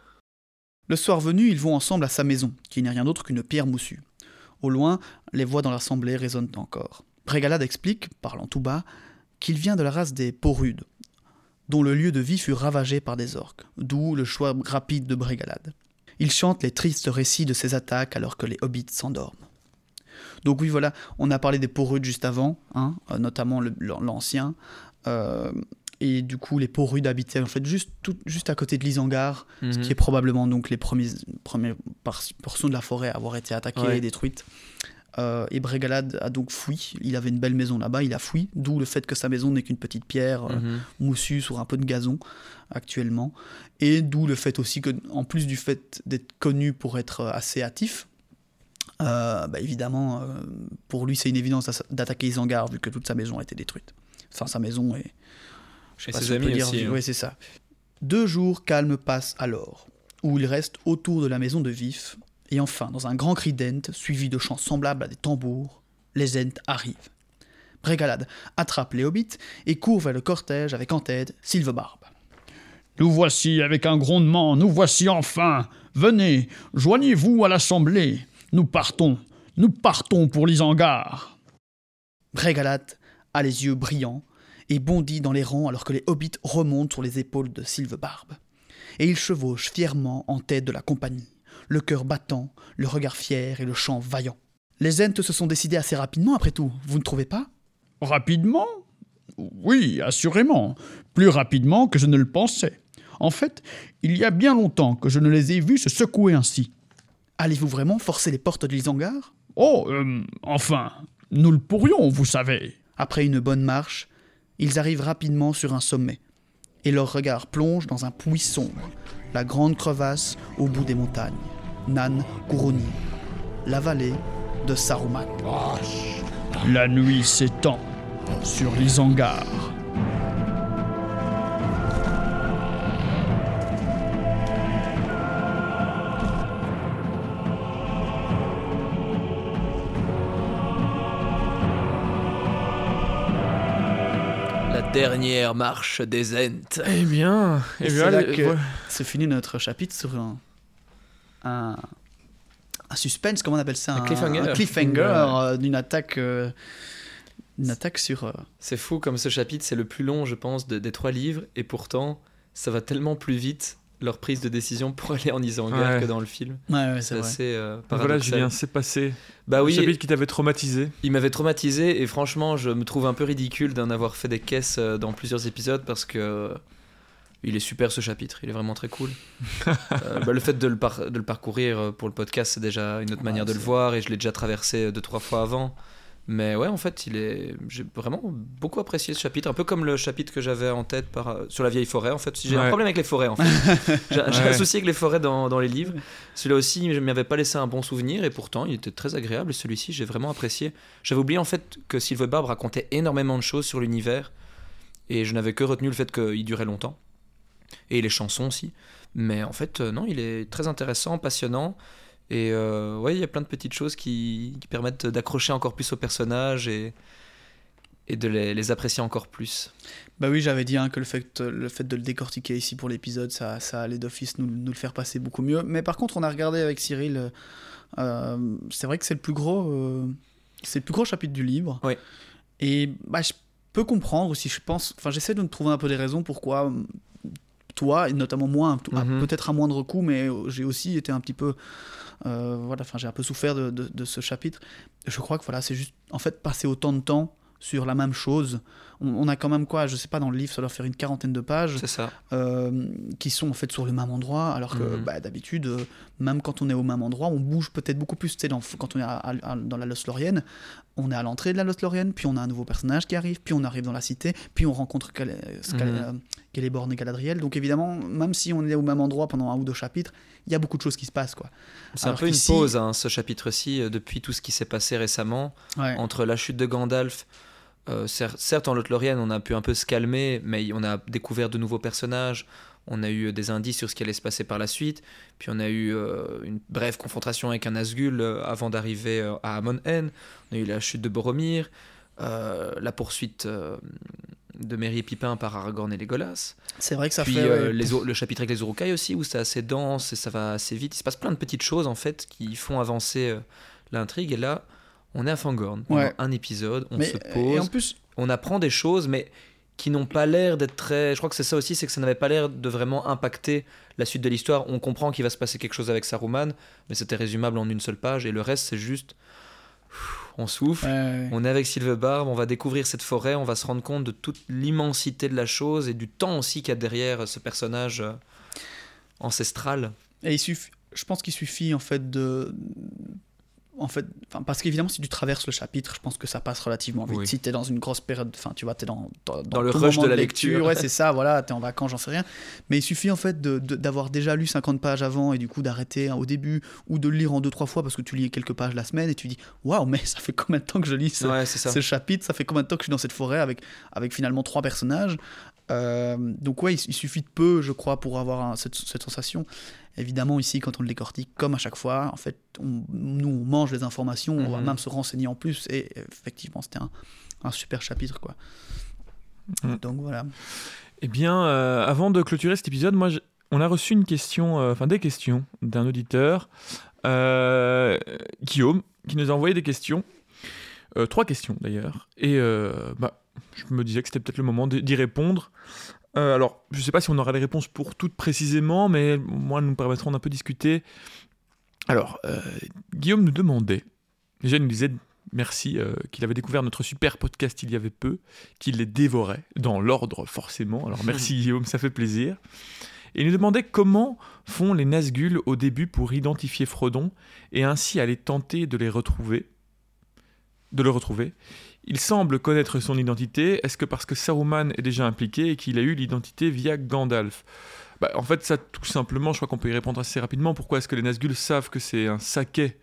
Le soir venu, ils vont ensemble à sa maison, qui n'est rien d'autre qu'une pierre moussue. Au loin, les voix dans l'assemblée résonnent encore. Brégalade explique, parlant tout bas, qu'il vient de la race des Porudes, dont le lieu de vie fut ravagé par des orques, d'où le choix rapide de Brégalade. Il chante les tristes récits de ses attaques alors que les hobbits s'endorment. Donc oui, voilà, on a parlé des Porudes juste avant, hein, euh, notamment l'ancien, euh, et du coup les Porudes habitaient en fait juste, tout- juste à côté de l'Isengard, ce Mhm. qui est probablement donc les premiers, premières portions de la forêt à avoir été attaquées Ouais. et détruites. Euh, et Brégalade a donc fui. Il avait une belle maison là-bas, il a fui, d'où le fait que sa maison n'est qu'une petite pierre euh, Mhm. moussue sur un peu de gazon actuellement. Et d'où le fait aussi que, en plus du fait d'être connu pour être euh, assez hâtif, euh, bah, évidemment, euh, pour lui, c'est une évidence d'attaquer Isengard vu que toute sa maison a été détruite. Enfin, sa maison et. Je sais Et pas ses si on peut amis dire. aussi, hein. Oui, c'est ça. Deux jours calmes passent alors, où il reste autour de la maison de Vif, et enfin, dans un grand cri d'Ent, suivi de chants semblables à des tambours, les Ents arrivent. Brégalade attrape les hobbits et court vers le cortège avec en tête Sylvebarbe. Nous voici avec un grondement, nous voici enfin. Venez, joignez-vous à l'assemblée. Nous partons, nous partons pour l'Isengard. Brégalade a les yeux brillants et bondit dans les rangs alors que les hobbits remontent sur les épaules de Sylvebarbe. Et il chevauche fièrement en tête de la compagnie, le cœur battant, le regard fier et le chant vaillant. Les Ents se sont décidés assez rapidement après tout, vous ne trouvez pas? Rapidement? Oui, assurément. Plus rapidement que je ne le pensais. En fait, il y a bien longtemps que je ne les ai vus se secouer ainsi. Allez-vous vraiment forcer les portes de l'Isengard Oh, euh, enfin, nous le pourrions, vous savez. Après une bonne marche, ils arrivent rapidement sur un sommet, et leur regard plonge dans un puits sombre, la grande crevasse au bout des montagnes, Nan Kuroni, la vallée de Saruman. La nuit s'étend sur l'Isengard. La dernière marche des Ents. Eh bien, eh Et bien, c'est là allez, que ouais. se finit notre chapitre sur un, un, un suspense, comment on appelle ça Un cliffhanger. Un cliffhanger euh, d'une attaque, euh, une attaque sur... euh, C'est fou comme ce chapitre, c'est le plus long, je pense, de- des trois livres, et pourtant, ça va tellement plus vite leur prise de décision pour aller en Isengard Ouais. que dans le film. Ouais, ouais, C'est assez euh, Voilà. Julien, c'est passé. Bah Le oui, chapitre qui t'avait traumatisé. il m'avait traumatisé et franchement, je me trouve un peu ridicule d'en avoir fait des caisses euh, dans plusieurs épisodes parce que euh, il est super ce chapitre, il est vraiment très cool. Euh, bah, le fait de le, par- de le parcourir pour le podcast, c'est déjà une autre Ouais, manière de le voir et je l'ai déjà traversé deux trois fois avant. Mais ouais, en fait, il est. J'ai vraiment beaucoup apprécié ce chapitre, un peu comme le chapitre que j'avais en tête par... sur la vieille forêt. En fait, j'ai un problème avec les forêts. En fait, j'ai Ouais. un souci avec les forêts dans, dans les livres. Celui-là aussi, je ne m'avais pas laissé un bon souvenir et pourtant, il était très agréable. Et celui-ci, j'ai vraiment apprécié. J'avais oublié en fait que Sylvain Barbe racontait énormément de choses sur l'univers et je n'avais que retenu le fait qu'il durait longtemps et les chansons aussi. Mais en fait, euh, non, il est très intéressant, passionnant. Et euh, ouais, il y a plein de petites choses qui, qui permettent d'accrocher encore plus aux personnages et, et de les, les apprécier encore plus. Bah oui, j'avais dit hein, que le fait, le fait de le décortiquer ici pour l'épisode, ça, ça allait d'office nous, nous le faire passer beaucoup mieux. Mais par contre, on a regardé avec Cyril, euh, euh, c'est vrai que c'est le plus gros, euh, c'est le plus gros chapitre du livre. Oui. Et bah, je peux comprendre aussi, je pense, enfin j'essaie de me trouver un peu des raisons pourquoi toi, et notamment moi, Mhm. peut-être à moindre coût, mais j'ai aussi été un petit peu, euh, voilà, enfin j'ai un peu souffert de, de- de ce chapitre. Je crois que voilà, c'est juste, en fait, passer autant de temps sur la même chose. On, on a quand même quoi, je sais pas, dans le livre, ça doit faire une quarantaine de pages ça. euh, qui sont en fait sur le même endroit, alors que Mhm. bah, d'habitude, euh, même quand on est au même endroit, on bouge peut-être beaucoup plus. Tu sais, dans, quand on est à- à- dans la Lost Lorienne, on est à l'entrée de la Lothlorien, puis on a un nouveau personnage qui arrive, puis on arrive dans la cité, puis on rencontre Cal- Celeborn et Galadriel. Donc évidemment, même si on est au même endroit pendant un ou deux chapitres, il y a beaucoup de choses qui se passent. Quoi. C'est un peu une pause, hein, ce chapitre-ci, euh, depuis tout ce qui s'est passé récemment. Ouais. Entre la chute de Gandalf, euh, cer- certes en Lothlorien, on a pu un peu se calmer, mais on a découvert de nouveaux personnages. On a eu des indices sur ce qui allait se passer par la suite. Puis on a eu euh, une brève confrontation avec un Nazgûl euh, avant d'arriver euh, à Amon Hen. On a eu la chute de Boromir, euh, la poursuite euh, de Merry et Pipin par Aragorn et Legolas. C'est vrai que ça Puis fait. euh, ouais, les o- le chapitre avec les Urukai aussi, où c'est assez dense et ça va assez vite. Il se passe plein de petites choses en fait qui font avancer euh, l'intrigue. Et là, on est à Fangorn. pendant Ouais. un épisode, on mais, se et pose, en plus, on apprend des choses, mais qui n'ont pas l'air d'être très. Je crois que c'est ça aussi, c'est que ça n'avait pas l'air de vraiment impacter la suite de l'histoire. On comprend qu'il va se passer quelque chose avec Saruman, mais c'était résumable en une seule page. Et le reste, c'est juste. On souffle. ouais, On est avec Sylvebarbe, on va découvrir cette forêt, on va se rendre compte de toute l'immensité de la chose et du temps aussi qu'il y a derrière ce personnage euh, ancestral. Et il suffit, je pense qu'il suffit en fait de. En fait, parce qu'évidemment, si tu traverses le chapitre, je pense que ça passe relativement vite. Oui. Si tu es dans une grosse période, enfin, tu vois, tu es dans, dans, Dans le rush de la lecture. Ouais, c'est ça, voilà, tu es en vacances, j'en sais rien. Mais il suffit en fait d'avoir déjà lu 50 pages avant et du coup d'arrêter hein, au début ou de le lire en deux, trois fois parce que tu lis quelques pages la semaine et tu dis Waouh, mais ça fait combien de temps que je lis ce, Ouais, ce chapitre, ça fait combien de temps que je suis dans cette forêt avec, avec finalement trois personnages? Euh, donc ouais, il, il suffit de peu, je crois, pour avoir un- cette, cette sensation. Évidemment, ici, quand on le décortique, comme à chaque fois, en fait, on- nous, on mange les informations, on va Mhm. même se renseigner en plus, et effectivement, c'était un, un super chapitre, quoi. Mhm. Donc voilà. Eh bien, euh, avant de clôturer cet épisode, moi, je- on a reçu une question, euh, enfin des questions d'un auditeur, Guillaume, qui nous a envoyé des questions, trois questions d'ailleurs, et bah, je me disais que c'était peut-être le moment d'y répondre. Euh, alors, je ne sais pas si on aura les réponses pour toutes précisément, mais moi, nous permettront d'un peu discuter. Alors, euh, Guillaume nous demandait, déjà, il nous disait merci, euh, qu'il avait découvert notre super podcast il y avait peu, qu'il les dévorait, dans l'ordre forcément. Alors merci Guillaume, ça fait plaisir. Et il nous demandait comment font les Nazgûl au début pour identifier Frodon et ainsi aller tenter de les retrouver. De le retrouver. Il semble connaître son identité. Est-ce que parce que Saruman est déjà impliqué et qu'il a eu l'identité via Gandalf? Bah, En fait, ça tout simplement, je crois qu'on peut y répondre assez rapidement. Pourquoi est-ce que les Nazgûl savent que c'est un saquet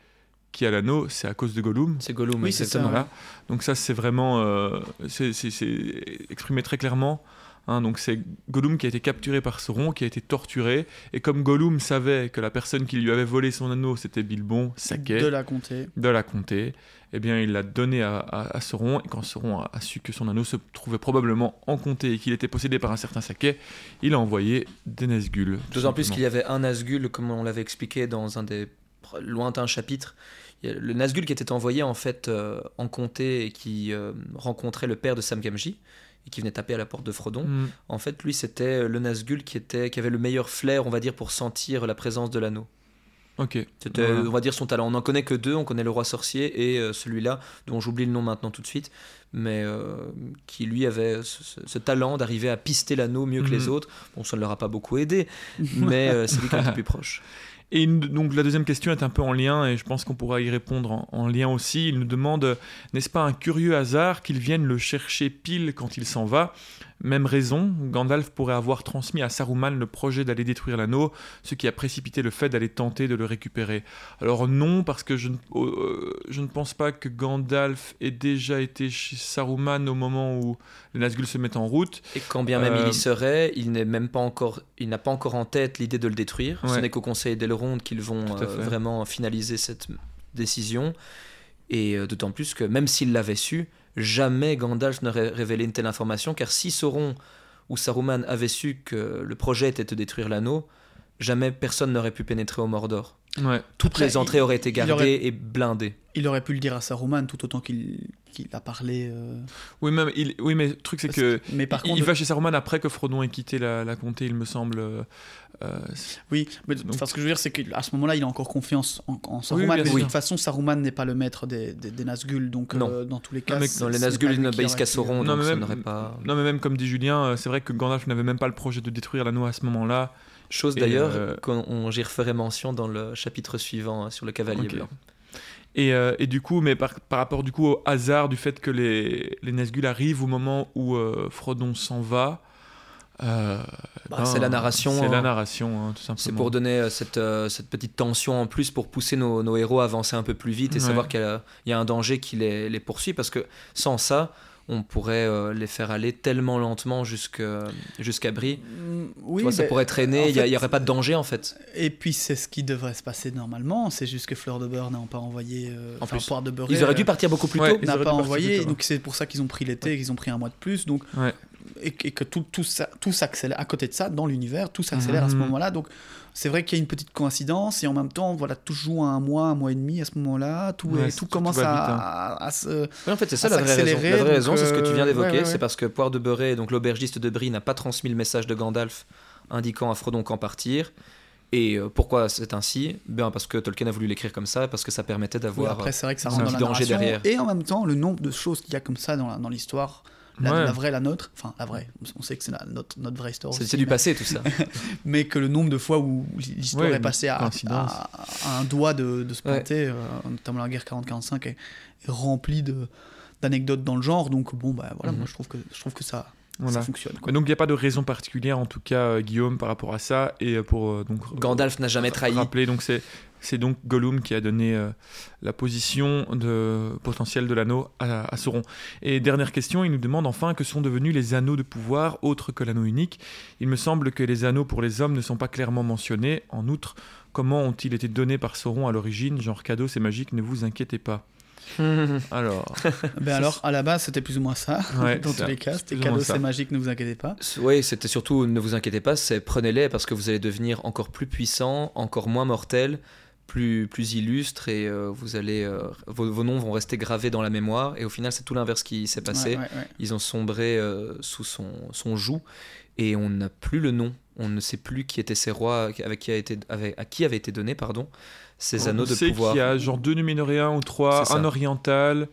qui a l'anneau? C'est à cause de Gollum. C'est Gollum, Oui, c'est ça. Voilà. Donc ça, c'est vraiment, euh, c'est c'est- c'est exprimé très clairement. Hein. donc c'est Gollum qui a été capturé par Sauron, qui a été torturé, et comme Gollum savait que la personne qui lui avait volé son anneau, c'était Bilbon, Saquet, De la comté. de la comté, eh bien il l'a donné à, à- à Sauron, et quand Sauron a, a su que son anneau se trouvait probablement en comté et qu'il était possédé par un certain Saquet, il a envoyé des Nazgûl. D'autant plus qu'il y avait un Nazgûl, comme on l'avait expliqué dans un des lointains chapitres. Le Nazgûl qui était envoyé en fait euh, en comté et qui euh, rencontrait le père de Sam Gamgee et qui venait taper à la porte de Frodon. Mm. En fait, lui, c'était le Nazgûl qui, était, qui avait le meilleur flair, on va dire, pour sentir la présence de l'anneau. Ok. C'était, Voilà. on va dire, son talent. On n'en connaît que deux. On connaît le roi sorcier et euh, celui-là, dont j'oublie le nom maintenant tout de suite, mais euh, qui lui avait ce, talent d'arriver à pister l'anneau mieux que les Mhm. autres. Bon, ça ne leur a pas beaucoup aidé, mais euh, c'est lui qui est le plus proche. Et une- donc la deuxième question est un peu en lien, et je pense qu'on pourra y répondre en, en lien aussi. Il nous demande, euh, n'est-ce pas un curieux hasard qu'il vienne le chercher pile quand il s'en va? Même raison, Gandalf pourrait avoir transmis à Saruman le projet d'aller détruire l'anneau, ce qui a précipité le fait d'aller tenter de le récupérer. Alors non, parce que je ne, euh, je ne pense pas que Gandalf ait déjà été chez Saruman au moment où les Nazgûl se mettent en route. Et quand bien même il Euh, y serait, il n'est même pas encore, il n'a pas encore en tête l'idée de le détruire. Ce n'est qu'au Conseil d'Elrond qu'ils vont euh, vraiment finaliser cette décision. Et euh, d'autant plus que même s'il l'avait su, jamais Gandalf n'aurait révélé une telle information, car si Sauron ou Saruman avaient su que le projet était de détruire l'anneau, jamais personne n'aurait pu pénétrer au Mordor. Ouais. Toutes Après, les entrées il- auraient été gardées aurait- et blindées. Il aurait pu le dire à Saruman tout autant qu'il qu'il a parlé. euh, Oui, même, il, oui, mais le truc c'est que Mais par il, contre, il va chez Saruman après que Frodon ait quitté la, la comté, il me semble. euh, euh, Oui, mais Donc- enfin, ce que je veux dire, c'est qu'à ce moment-là, il a encore confiance en, en Saruman. mais de toute façon, Saruman n'est pas le maître des, des, des Nazgûl, donc Non. euh, dans tous les cas. mais- c'est- Non, les Nazgûl n'obéissent qu'à Sauron, Non, donc mais même- n'aurait pas... Non, mais même comme dit Julien, c'est vrai que Gandalf n'avait même pas le projet de détruire l'anneau à ce moment-là. Chose d'ailleurs euh, qu'on on- j'y referai mention dans le chapitre suivant hein, sur le cavalier Ok. blanc. Et, euh, et du coup, mais par, par rapport du coup au hasard du fait que les, les Nazgûl arrivent au moment où euh, Frodon s'en va. euh, Bah, ben, c'est la narration, C'est la hein. narration, hein, tout simplement. C'est pour donner cette, cette petite tension en plus pour pousser nos, nos héros à avancer un peu plus vite et Ouais. savoir qu'il y y a un danger qui les, les poursuit parce que sans ça, on pourrait euh, les faire aller tellement lentement jusque- jusqu'à Brie. Mm, Oui, vois, ça pourrait traîner, il n'y aurait pas de danger en fait. Et puis c'est ce qui devrait se passer normalement, c'est juste que Fleur de Beurre n'a pas envoyé. euh, En enfin, plus, Poire de Beurre. Ils auraient dû partir beaucoup plus Ouais, tôt. ils n'a pas envoyé, donc c'est pour ça qu'ils ont pris l'été, qu'ils ont pris un mois de plus, donc Ouais. et, et que tout, tout, s'accélère. À côté de ça, dans l'univers, tout s'accélère à ce Mhm. moment-là. Donc c'est vrai qu'il y a une petite coïncidence et en même temps, voilà, tout joue à un mois, un mois et demi à ce moment-là. Tout, Ouais, est- tout tout commence à, hein. à- à se. Oui, en fait, c'est ça la vraie raison. s'accélérer, La vraie donc, raison, c'est ce que tu viens euh, d'évoquer, ouais, ouais, c'est parce que Poire de Beurré, donc l'aubergiste de Brie, n'a pas transmis le message de Gandalf indiquant à Frodon qu'en partir. Et euh, pourquoi c'est ainsi? Bien parce que Tolkien a voulu l'écrire comme ça, parce que ça permettait Oui, d'avoir. que ça un petit la danger narration. derrière. Et en même temps, le nombre de choses qu'il y a comme ça dans l'histoire. La, Ouais. la vraie, la nôtre, enfin la vraie, on sait que c'est notre, notre vraie histoire. C'est du passé tout ça. mais que le nombre de fois où l'histoire Ouais, est passée à, coïncidence. à- à un doigt de, de se Ouais. planter, euh, notamment la guerre 40-45 est, est remplie d'anecdotes dans le genre, donc bon bah voilà, Mhm. moi je trouve que je trouve que ça, Voilà. ça fonctionne. quoi. Mais Donc il n'y a pas de raison particulière en tout cas euh, Guillaume par rapport à ça et euh, pour euh, donc Gandalf n'a jamais trahi. rappeler donc c'est c'est donc Gollum qui a donné euh, la position de potentielle de l'anneau à, à Sauron. Et dernière question, il nous demande enfin que sont devenus les anneaux de pouvoir autres que l'anneau unique. Il me semble que les anneaux pour les hommes ne sont pas clairement mentionnés. En outre, comment ont-ils été donnés par Sauron à l'origine? Genre cadeau, c'est magique, ne vous inquiétez pas. Alors, Ben alors à la base c'était plus ou moins ça, Ouais, dans tous les cas, c'était cadeau c'est magique, ne vous inquiétez pas. Oui, c'était surtout, ne vous inquiétez pas, c'est prenez-les parce que vous allez devenir encore plus puissant, encore moins mortel, plus, plus illustre et euh, vous allez, euh, vos, vos noms vont rester gravés dans la mémoire. Et au final, c'est tout l'inverse qui s'est passé. Ouais, ouais, ouais. Ils ont sombré euh, sous son, son joug et on n'a plus le nom. On ne sait plus qui étaient ces rois, avec qui a été, avec- à qui avait été donné pardon, ces anneaux on de sait pouvoir. qu'il y a genre deux numénoréens ou trois, un oriental,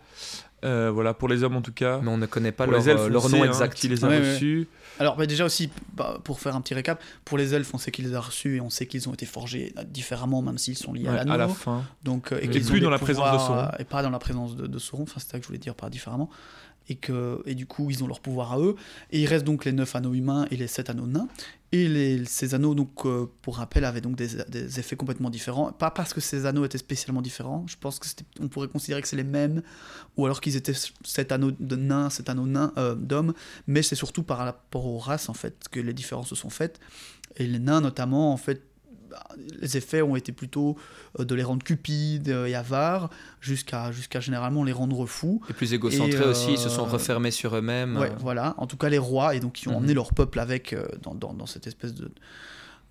euh, voilà pour les hommes en tout cas. Mais on ne connaît pas pour leur, les elfes, euh, on leur sait, nom hein, exact. qui les a Ouais, ouais. reçus. Alors bah, déjà aussi, bah, pour faire un petit récap, pour les elfes on sait qu'ils les a reçus et on sait qu'ils ont été forgés euh, différemment même s'ils sont liés Ouais, à à la l'anneau. fin. Donc, euh, et Et qu'ils plus ont dans la présence de Sauron. Et pas dans la présence de, de Sauron, enfin c'est ça que je voulais dire par différemment. Et, que, et du coup, ils ont leur pouvoir à eux. Et il reste donc les 9 anneaux humains et les 7 anneaux nains. Et les, ces anneaux, donc, euh, pour rappel, avaient donc des, des effets complètement différents. Pas parce que ces anneaux étaient spécialement différents. Je pense que c'était- on pourrait considérer que c'est les mêmes. Ou alors qu'ils étaient 7 anneaux de nains, 7 anneaux nains euh, d'hommes. Mais c'est surtout par rapport aux races, en fait, que les différences se sont faites. Et les nains, notamment, en fait, les effets ont été plutôt euh, de les rendre cupides euh, et avares, jusqu'à jusqu'à généralement les rendre fous. Et plus égocentrés Et, euh, aussi, ils se sont refermés sur eux-mêmes. Ouais, euh, voilà. En tout cas, les rois, et donc qui ont Mhm. emmené leur peuple avec euh, dans, dans- dans cette espèce de,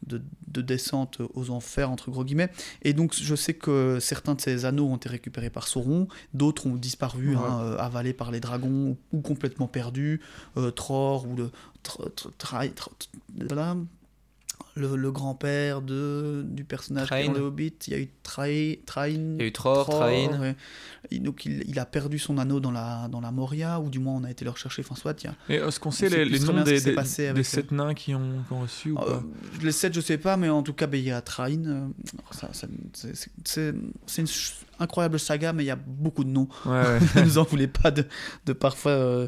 de, de descente aux enfers, entre gros guillemets. Et donc, je sais que certains de ces anneaux ont été récupérés par Sauron, d'autres ont disparu, Ouais. hein, euh, avalés par les dragons, ou, ou complètement perdus. Euh, Tror, ou le. Tr- tr- Trai- tr- tr- voilà. Le, le grand-père de, du personnage qui est dans Train. le Hobbit, il y a eu Train. Train Il y a eu Tror, Train. ouais. Et donc il, il a perdu son anneau dans la, dans la Moria, ou du moins on a été le rechercher, enfin soit, Et est-ce qu'on sait les, noms des, des, passé des avec sept nains qui ont, qui ont reçu ou Euh, pas les 7, je sais pas, mais en tout cas, ben, il y a Train. euh, ça- ça- c'est- c'est- C'est c'est une incroyable saga, mais il y a beaucoup de noms. Ouais, ouais. ne nous en voulez pas de, de parfois euh,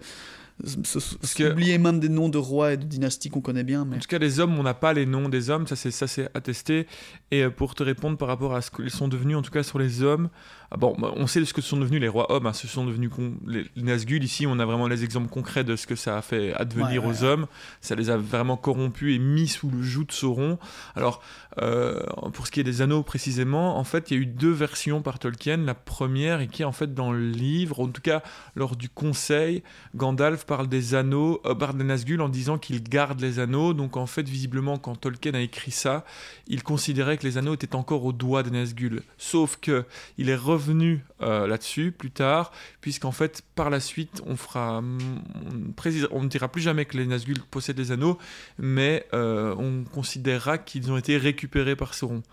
Parce que- oublier même des noms de rois et de dynasties qu'on connaît bien. Mais... En tout cas, les hommes, on n'a pas les noms des hommes, ça c'est ça c'est attesté. Et euh, pour te répondre par rapport à ce qu'ils sont devenus, en tout cas sur les hommes, ah bon, bah, on sait ce que sont devenus les rois hommes. hein, ce sont devenus con- les, Nazgûl. Ici, on a vraiment les exemples concrets de ce que ça a fait advenir Ouais, ouais, aux hommes. Ça les a vraiment corrompus et mis sous le joug de Sauron. Alors, euh, pour ce qui est des anneaux précisément, en fait, il y a eu deux versions par Tolkien. La première, et qui est en fait dans le livre, en tout cas lors du conseil, Gandalf parle des anneaux, euh, parle des Nazgûl en disant qu'il garde les anneaux. Donc en fait, visiblement, quand Tolkien a écrit ça, il considérait que les anneaux étaient encore au doigt des Nazgûl. Sauf que il est revenu euh, là-dessus plus tard, puisqu'en fait, par la suite, on fera, on, ne dira plus jamais que les Nazgûl possèdent les anneaux, mais euh, on considérera qu'ils ont été récupérés par Sauron.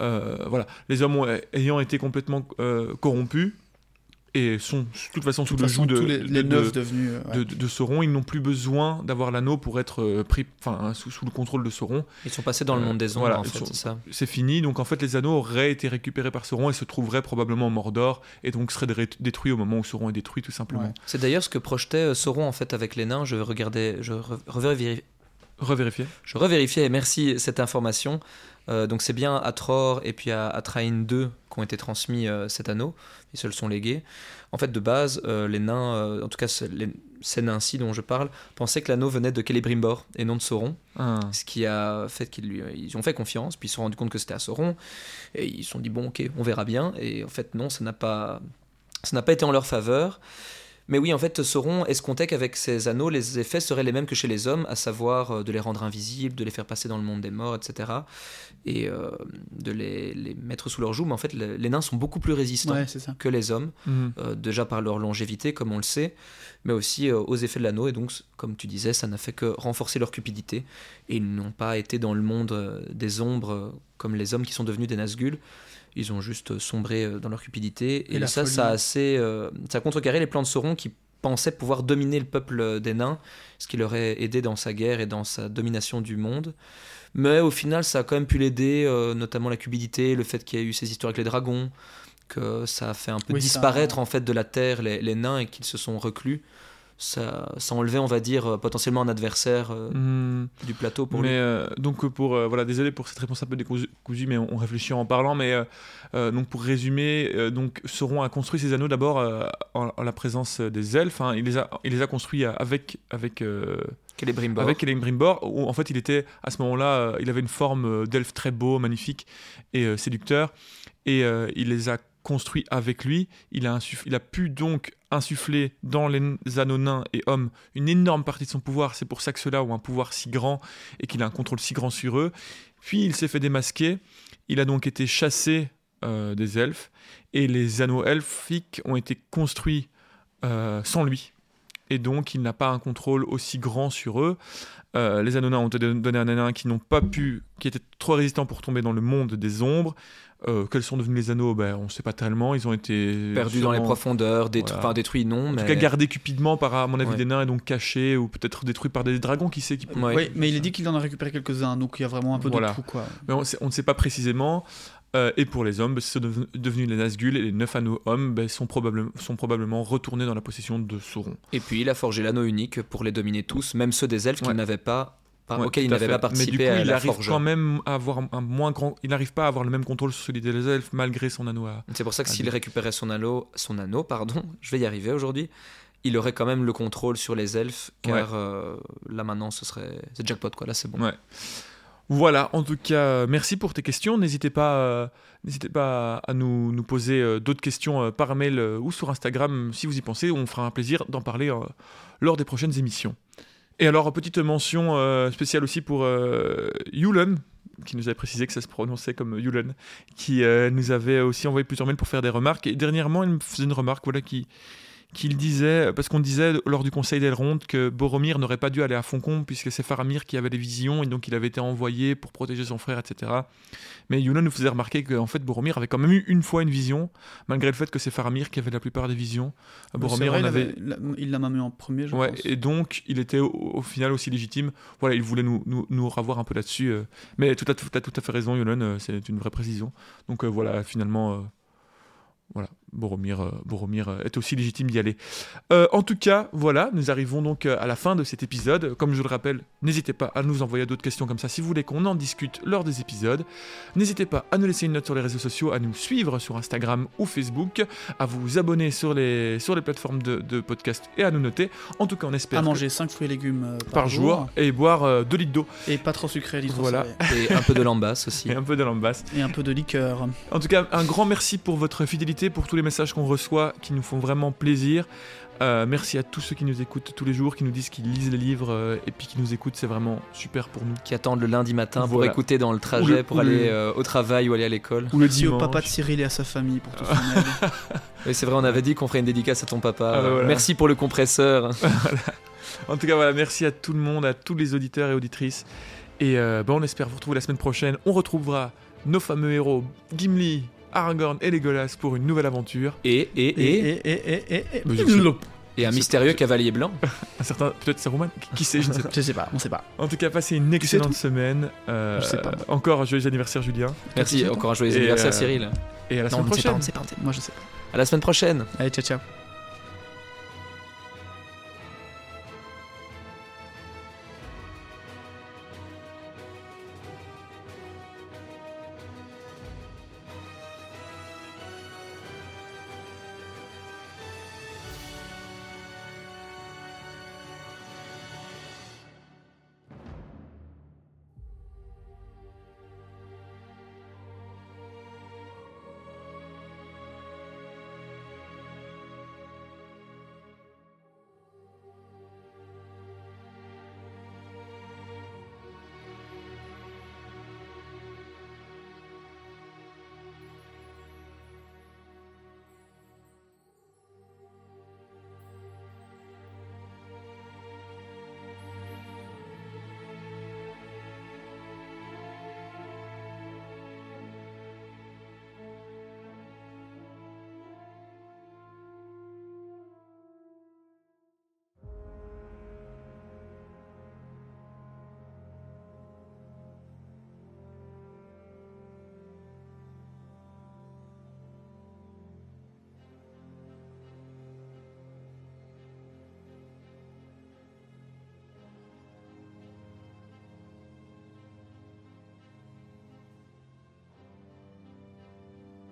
Euh, voilà, les hommes ayant été complètement euh, corrompus, et sont de toute façon sous le joug de, les, de- les de- neuf devenus. euh, ouais. de, de- de Sauron. Ils n'ont plus besoin d'avoir l'anneau pour être euh, pris, enfin sous, sous le contrôle de Sauron. Ils sont passés dans le Euh, monde des ombres, voilà, en fait, c'est ça. C'est fini. Donc en fait, les anneaux auraient été récupérés par Sauron et se trouveraient probablement au Mordor et donc seraient dé- détruits au moment où Sauron est détruit, tout simplement. Ouais. C'est d'ailleurs ce que projetait euh, Sauron en fait avec les nains. Je regardais, je re- revérifiais, Revérifier. je revérifiais. et Merci cette information. Euh, donc c'est bien à Tror et puis à, à Train 2 qu'ont été transmis euh, cet anneau. Ils se le sont légués. En fait, de base, euh, les nains, en tout cas les- ces nains-ci dont je parle, pensaient que l'anneau venait de Celebrimbor et non de Sauron. Ah. Ce qui a fait qu'ils lui, ils ont fait confiance, puis ils se sont rendus compte que c'était à Sauron, et ils se sont dit bon ok, on verra bien, et en fait non, ça n'a pas, ça n'a pas été en leur faveur. Mais oui, en fait, Sauron escomptait qu'avec ces anneaux, les effets seraient les mêmes que chez les hommes, à savoir euh, de les rendre invisibles, de les faire passer dans le monde des morts, etc. Et euh, de les, les mettre sous leur joug. Mais en fait, le- les nains sont beaucoup plus résistants Ouais, que les hommes, Mhm. euh, déjà par leur longévité, comme on le sait, mais aussi euh, aux effets de l'anneau. Et donc, comme tu disais, ça n'a fait que renforcer leur cupidité. Et ils n'ont pas été dans le monde des ombres comme les hommes qui sont devenus des Nazgûl. Ils ont juste sombré euh, dans leur cupidité. Et, ça, folie. ça a, assez, euh, ça a contrecarré les plans de Sauron qui pensaient pouvoir dominer le peuple euh, des nains, ce qui leur aurait aidé dans sa guerre et dans sa domination du monde. Mais au final, ça a quand même pu l'aider, euh, notamment la cupidité, le fait qu'il y a eu ces histoires avec les dragons, que ça a fait un peu Oui, ça- disparaître en fait de la terre les, les nains et qu'ils se sont reclus. Ça, ça enlevait, on va dire, euh, potentiellement un adversaire euh, Mhm. du plateau pour mais lui. euh, donc pour euh, voilà désolé pour cette réponse un peu décousue mais on, on réfléchit en parlant mais donc pour résumer donc Sauron a construit ses anneaux d'abord en, en la présence des elfes hein. il les a il les a construits avec avec Celebrimbor. avec Celebrimbor où en fait il était à ce moment-là il avait une forme d'elfe très beau magnifique et séducteur et il les a construits avec lui. Il a pu donc insuffler dans les anneaux nains et hommes une énorme partie de son pouvoir. C'est pour ça que ceux-là ont un pouvoir si grand et qu'il a un contrôle si grand sur eux. Puis il s'est fait démasquer. Il a donc été chassé euh, des elfes et les anneaux elfiques ont été construits euh, sans lui. Et donc il n'a pas un contrôle aussi grand sur eux. Euh, les Anonins ont été donnés à un nain qui n'ont pas pu, qui étaient trop résistants pour tomber dans le monde des ombres. Euh, quels sont devenus les anneaux? Ben, On ne sait pas tellement. Ils ont été Perdu dans les profondeurs, détru- Voilà. enfin détruit non, En mais tout cas, gardés cupidement par, à mon avis, Ouais. des nains et donc cachés ou peut-être détruits par des dragons, qui sait qui peut- Ouais. Oui, mais il est dit qu'il en a récupéré quelques-uns, donc il y a vraiment un peu Voilà. de tout, quoi. Mais on, sait- on ne sait pas précisément. Euh, et pour les hommes, ben, c'est devenu- devenus les Nazgûl et les neuf anneaux hommes ben, sont, probablement, sont probablement retournés dans la possession de Sauron. Et puis il a forgé l'anneau unique pour les dominer tous, même ceux des elfes Ouais. qui n'avaient pas, Ouais, auxquels il n'avait pas participé Mais du coup, à il la arrive forge. quand même à avoir un moins grand. Il n'arrive pas à avoir le même contrôle sur celui des elfes malgré son anneau à. C'est pour ça que s'il récupérait son anneau, son anneau, pardon, je vais y arriver aujourd'hui, il aurait quand même le contrôle sur les elfes, car euh, là maintenant ce serait c'est jackpot quoi, là c'est bon. Ouais. Voilà, en tout cas, euh, merci pour tes questions. N'hésitez pas, euh, n'hésitez pas à nous, nous poser euh, d'autres questions euh, par mail ou sur Instagram si vous y pensez. On fera un plaisir d'en parler lors des prochaines émissions. Et alors, petite mention euh, spéciale aussi pour euh, Yulen, qui nous avait précisé que ça se prononçait comme Yulen, qui euh, nous avait aussi envoyé plusieurs mails pour faire des remarques. Et dernièrement, il me faisait une remarque voilà, qui, qu'il disait, parce qu'on disait lors du conseil d'Elrond que Boromir n'aurait pas dû aller à Foncombe puisque c'est Faramir qui avait les visions et donc il avait été envoyé pour protéger son frère, etc. Mais Yuna nous faisait remarquer qu'en fait Boromir avait quand même eu une fois une vision, malgré le fait que c'est Faramir qui avait la plupart des visions. Boromir vrai, en il avait. il l'a même eu en premier, je Ouais, pense. et donc il était au, au final aussi légitime. Voilà, il voulait nous, nous, nous ravoir un peu là-dessus. euh. Mais tu as, tout à fait raison, Yolan, euh, c'est une vraie précision. Donc euh, voilà, finalement, euh, voilà, Boromir, euh, Boromir euh, est aussi légitime d'y aller. Euh, en tout cas, voilà, nous arrivons donc à la fin de cet épisode. Comme je le rappelle, n'hésitez pas à nous envoyer d'autres questions comme ça si vous voulez qu'on en discute lors des épisodes. N'hésitez pas à nous laisser une note sur les réseaux sociaux, à nous suivre sur Instagram ou Facebook, à vous abonner sur les, sur les plateformes de, de podcast et à nous noter. En tout cas, on espère À manger 5 fruits et légumes euh, par jour et boire euh, 2 litres d'eau Et pas trop sucré, litre Voilà. Et un peu de lambasse aussi. et un peu de lambasse. Et un peu de liqueur. En tout cas, un grand merci pour votre fidélité, pour tous les messages qu'on reçoit qui nous font vraiment plaisir. Euh, merci à tous ceux qui nous écoutent tous les jours, qui nous disent qu'ils lisent les livres euh, et puis qui nous écoutent, c'est vraiment super pour nous. Qui attendent le lundi matin pour écouter dans le trajet, le- pour ou aller le- euh, au travail ou aller à l'école. Ou le Merci au papa de Cyril et à sa famille pour tout son. Oui, c'est vrai, on avait dit qu'on ferait une dédicace à ton papa. Ah bah voilà. Merci pour le compresseur. En tout cas, voilà, merci à tout le monde, à tous les auditeurs et auditrices. Et euh, ben, on espère vous retrouver la semaine prochaine. On retrouvera nos fameux héros Gimli Aragorn et Legolas pour une nouvelle aventure. Et, et, Et, et, et, et, et, et, un mystérieux cavalier blanc. Un certain, peut-être Saruman, qui- qui sait, je ne sais pas. Je sais pas, on sait pas. En tout cas, passez une excellente semaine. Euh, Je sais pas. Encore un joyeux anniversaire, Julien. Merci, encore un joyeux Et, anniversaire, euh, Cyril. Et à la semaine prochaine. Moi je sais pas. À la semaine prochaine. Allez, ciao ciao.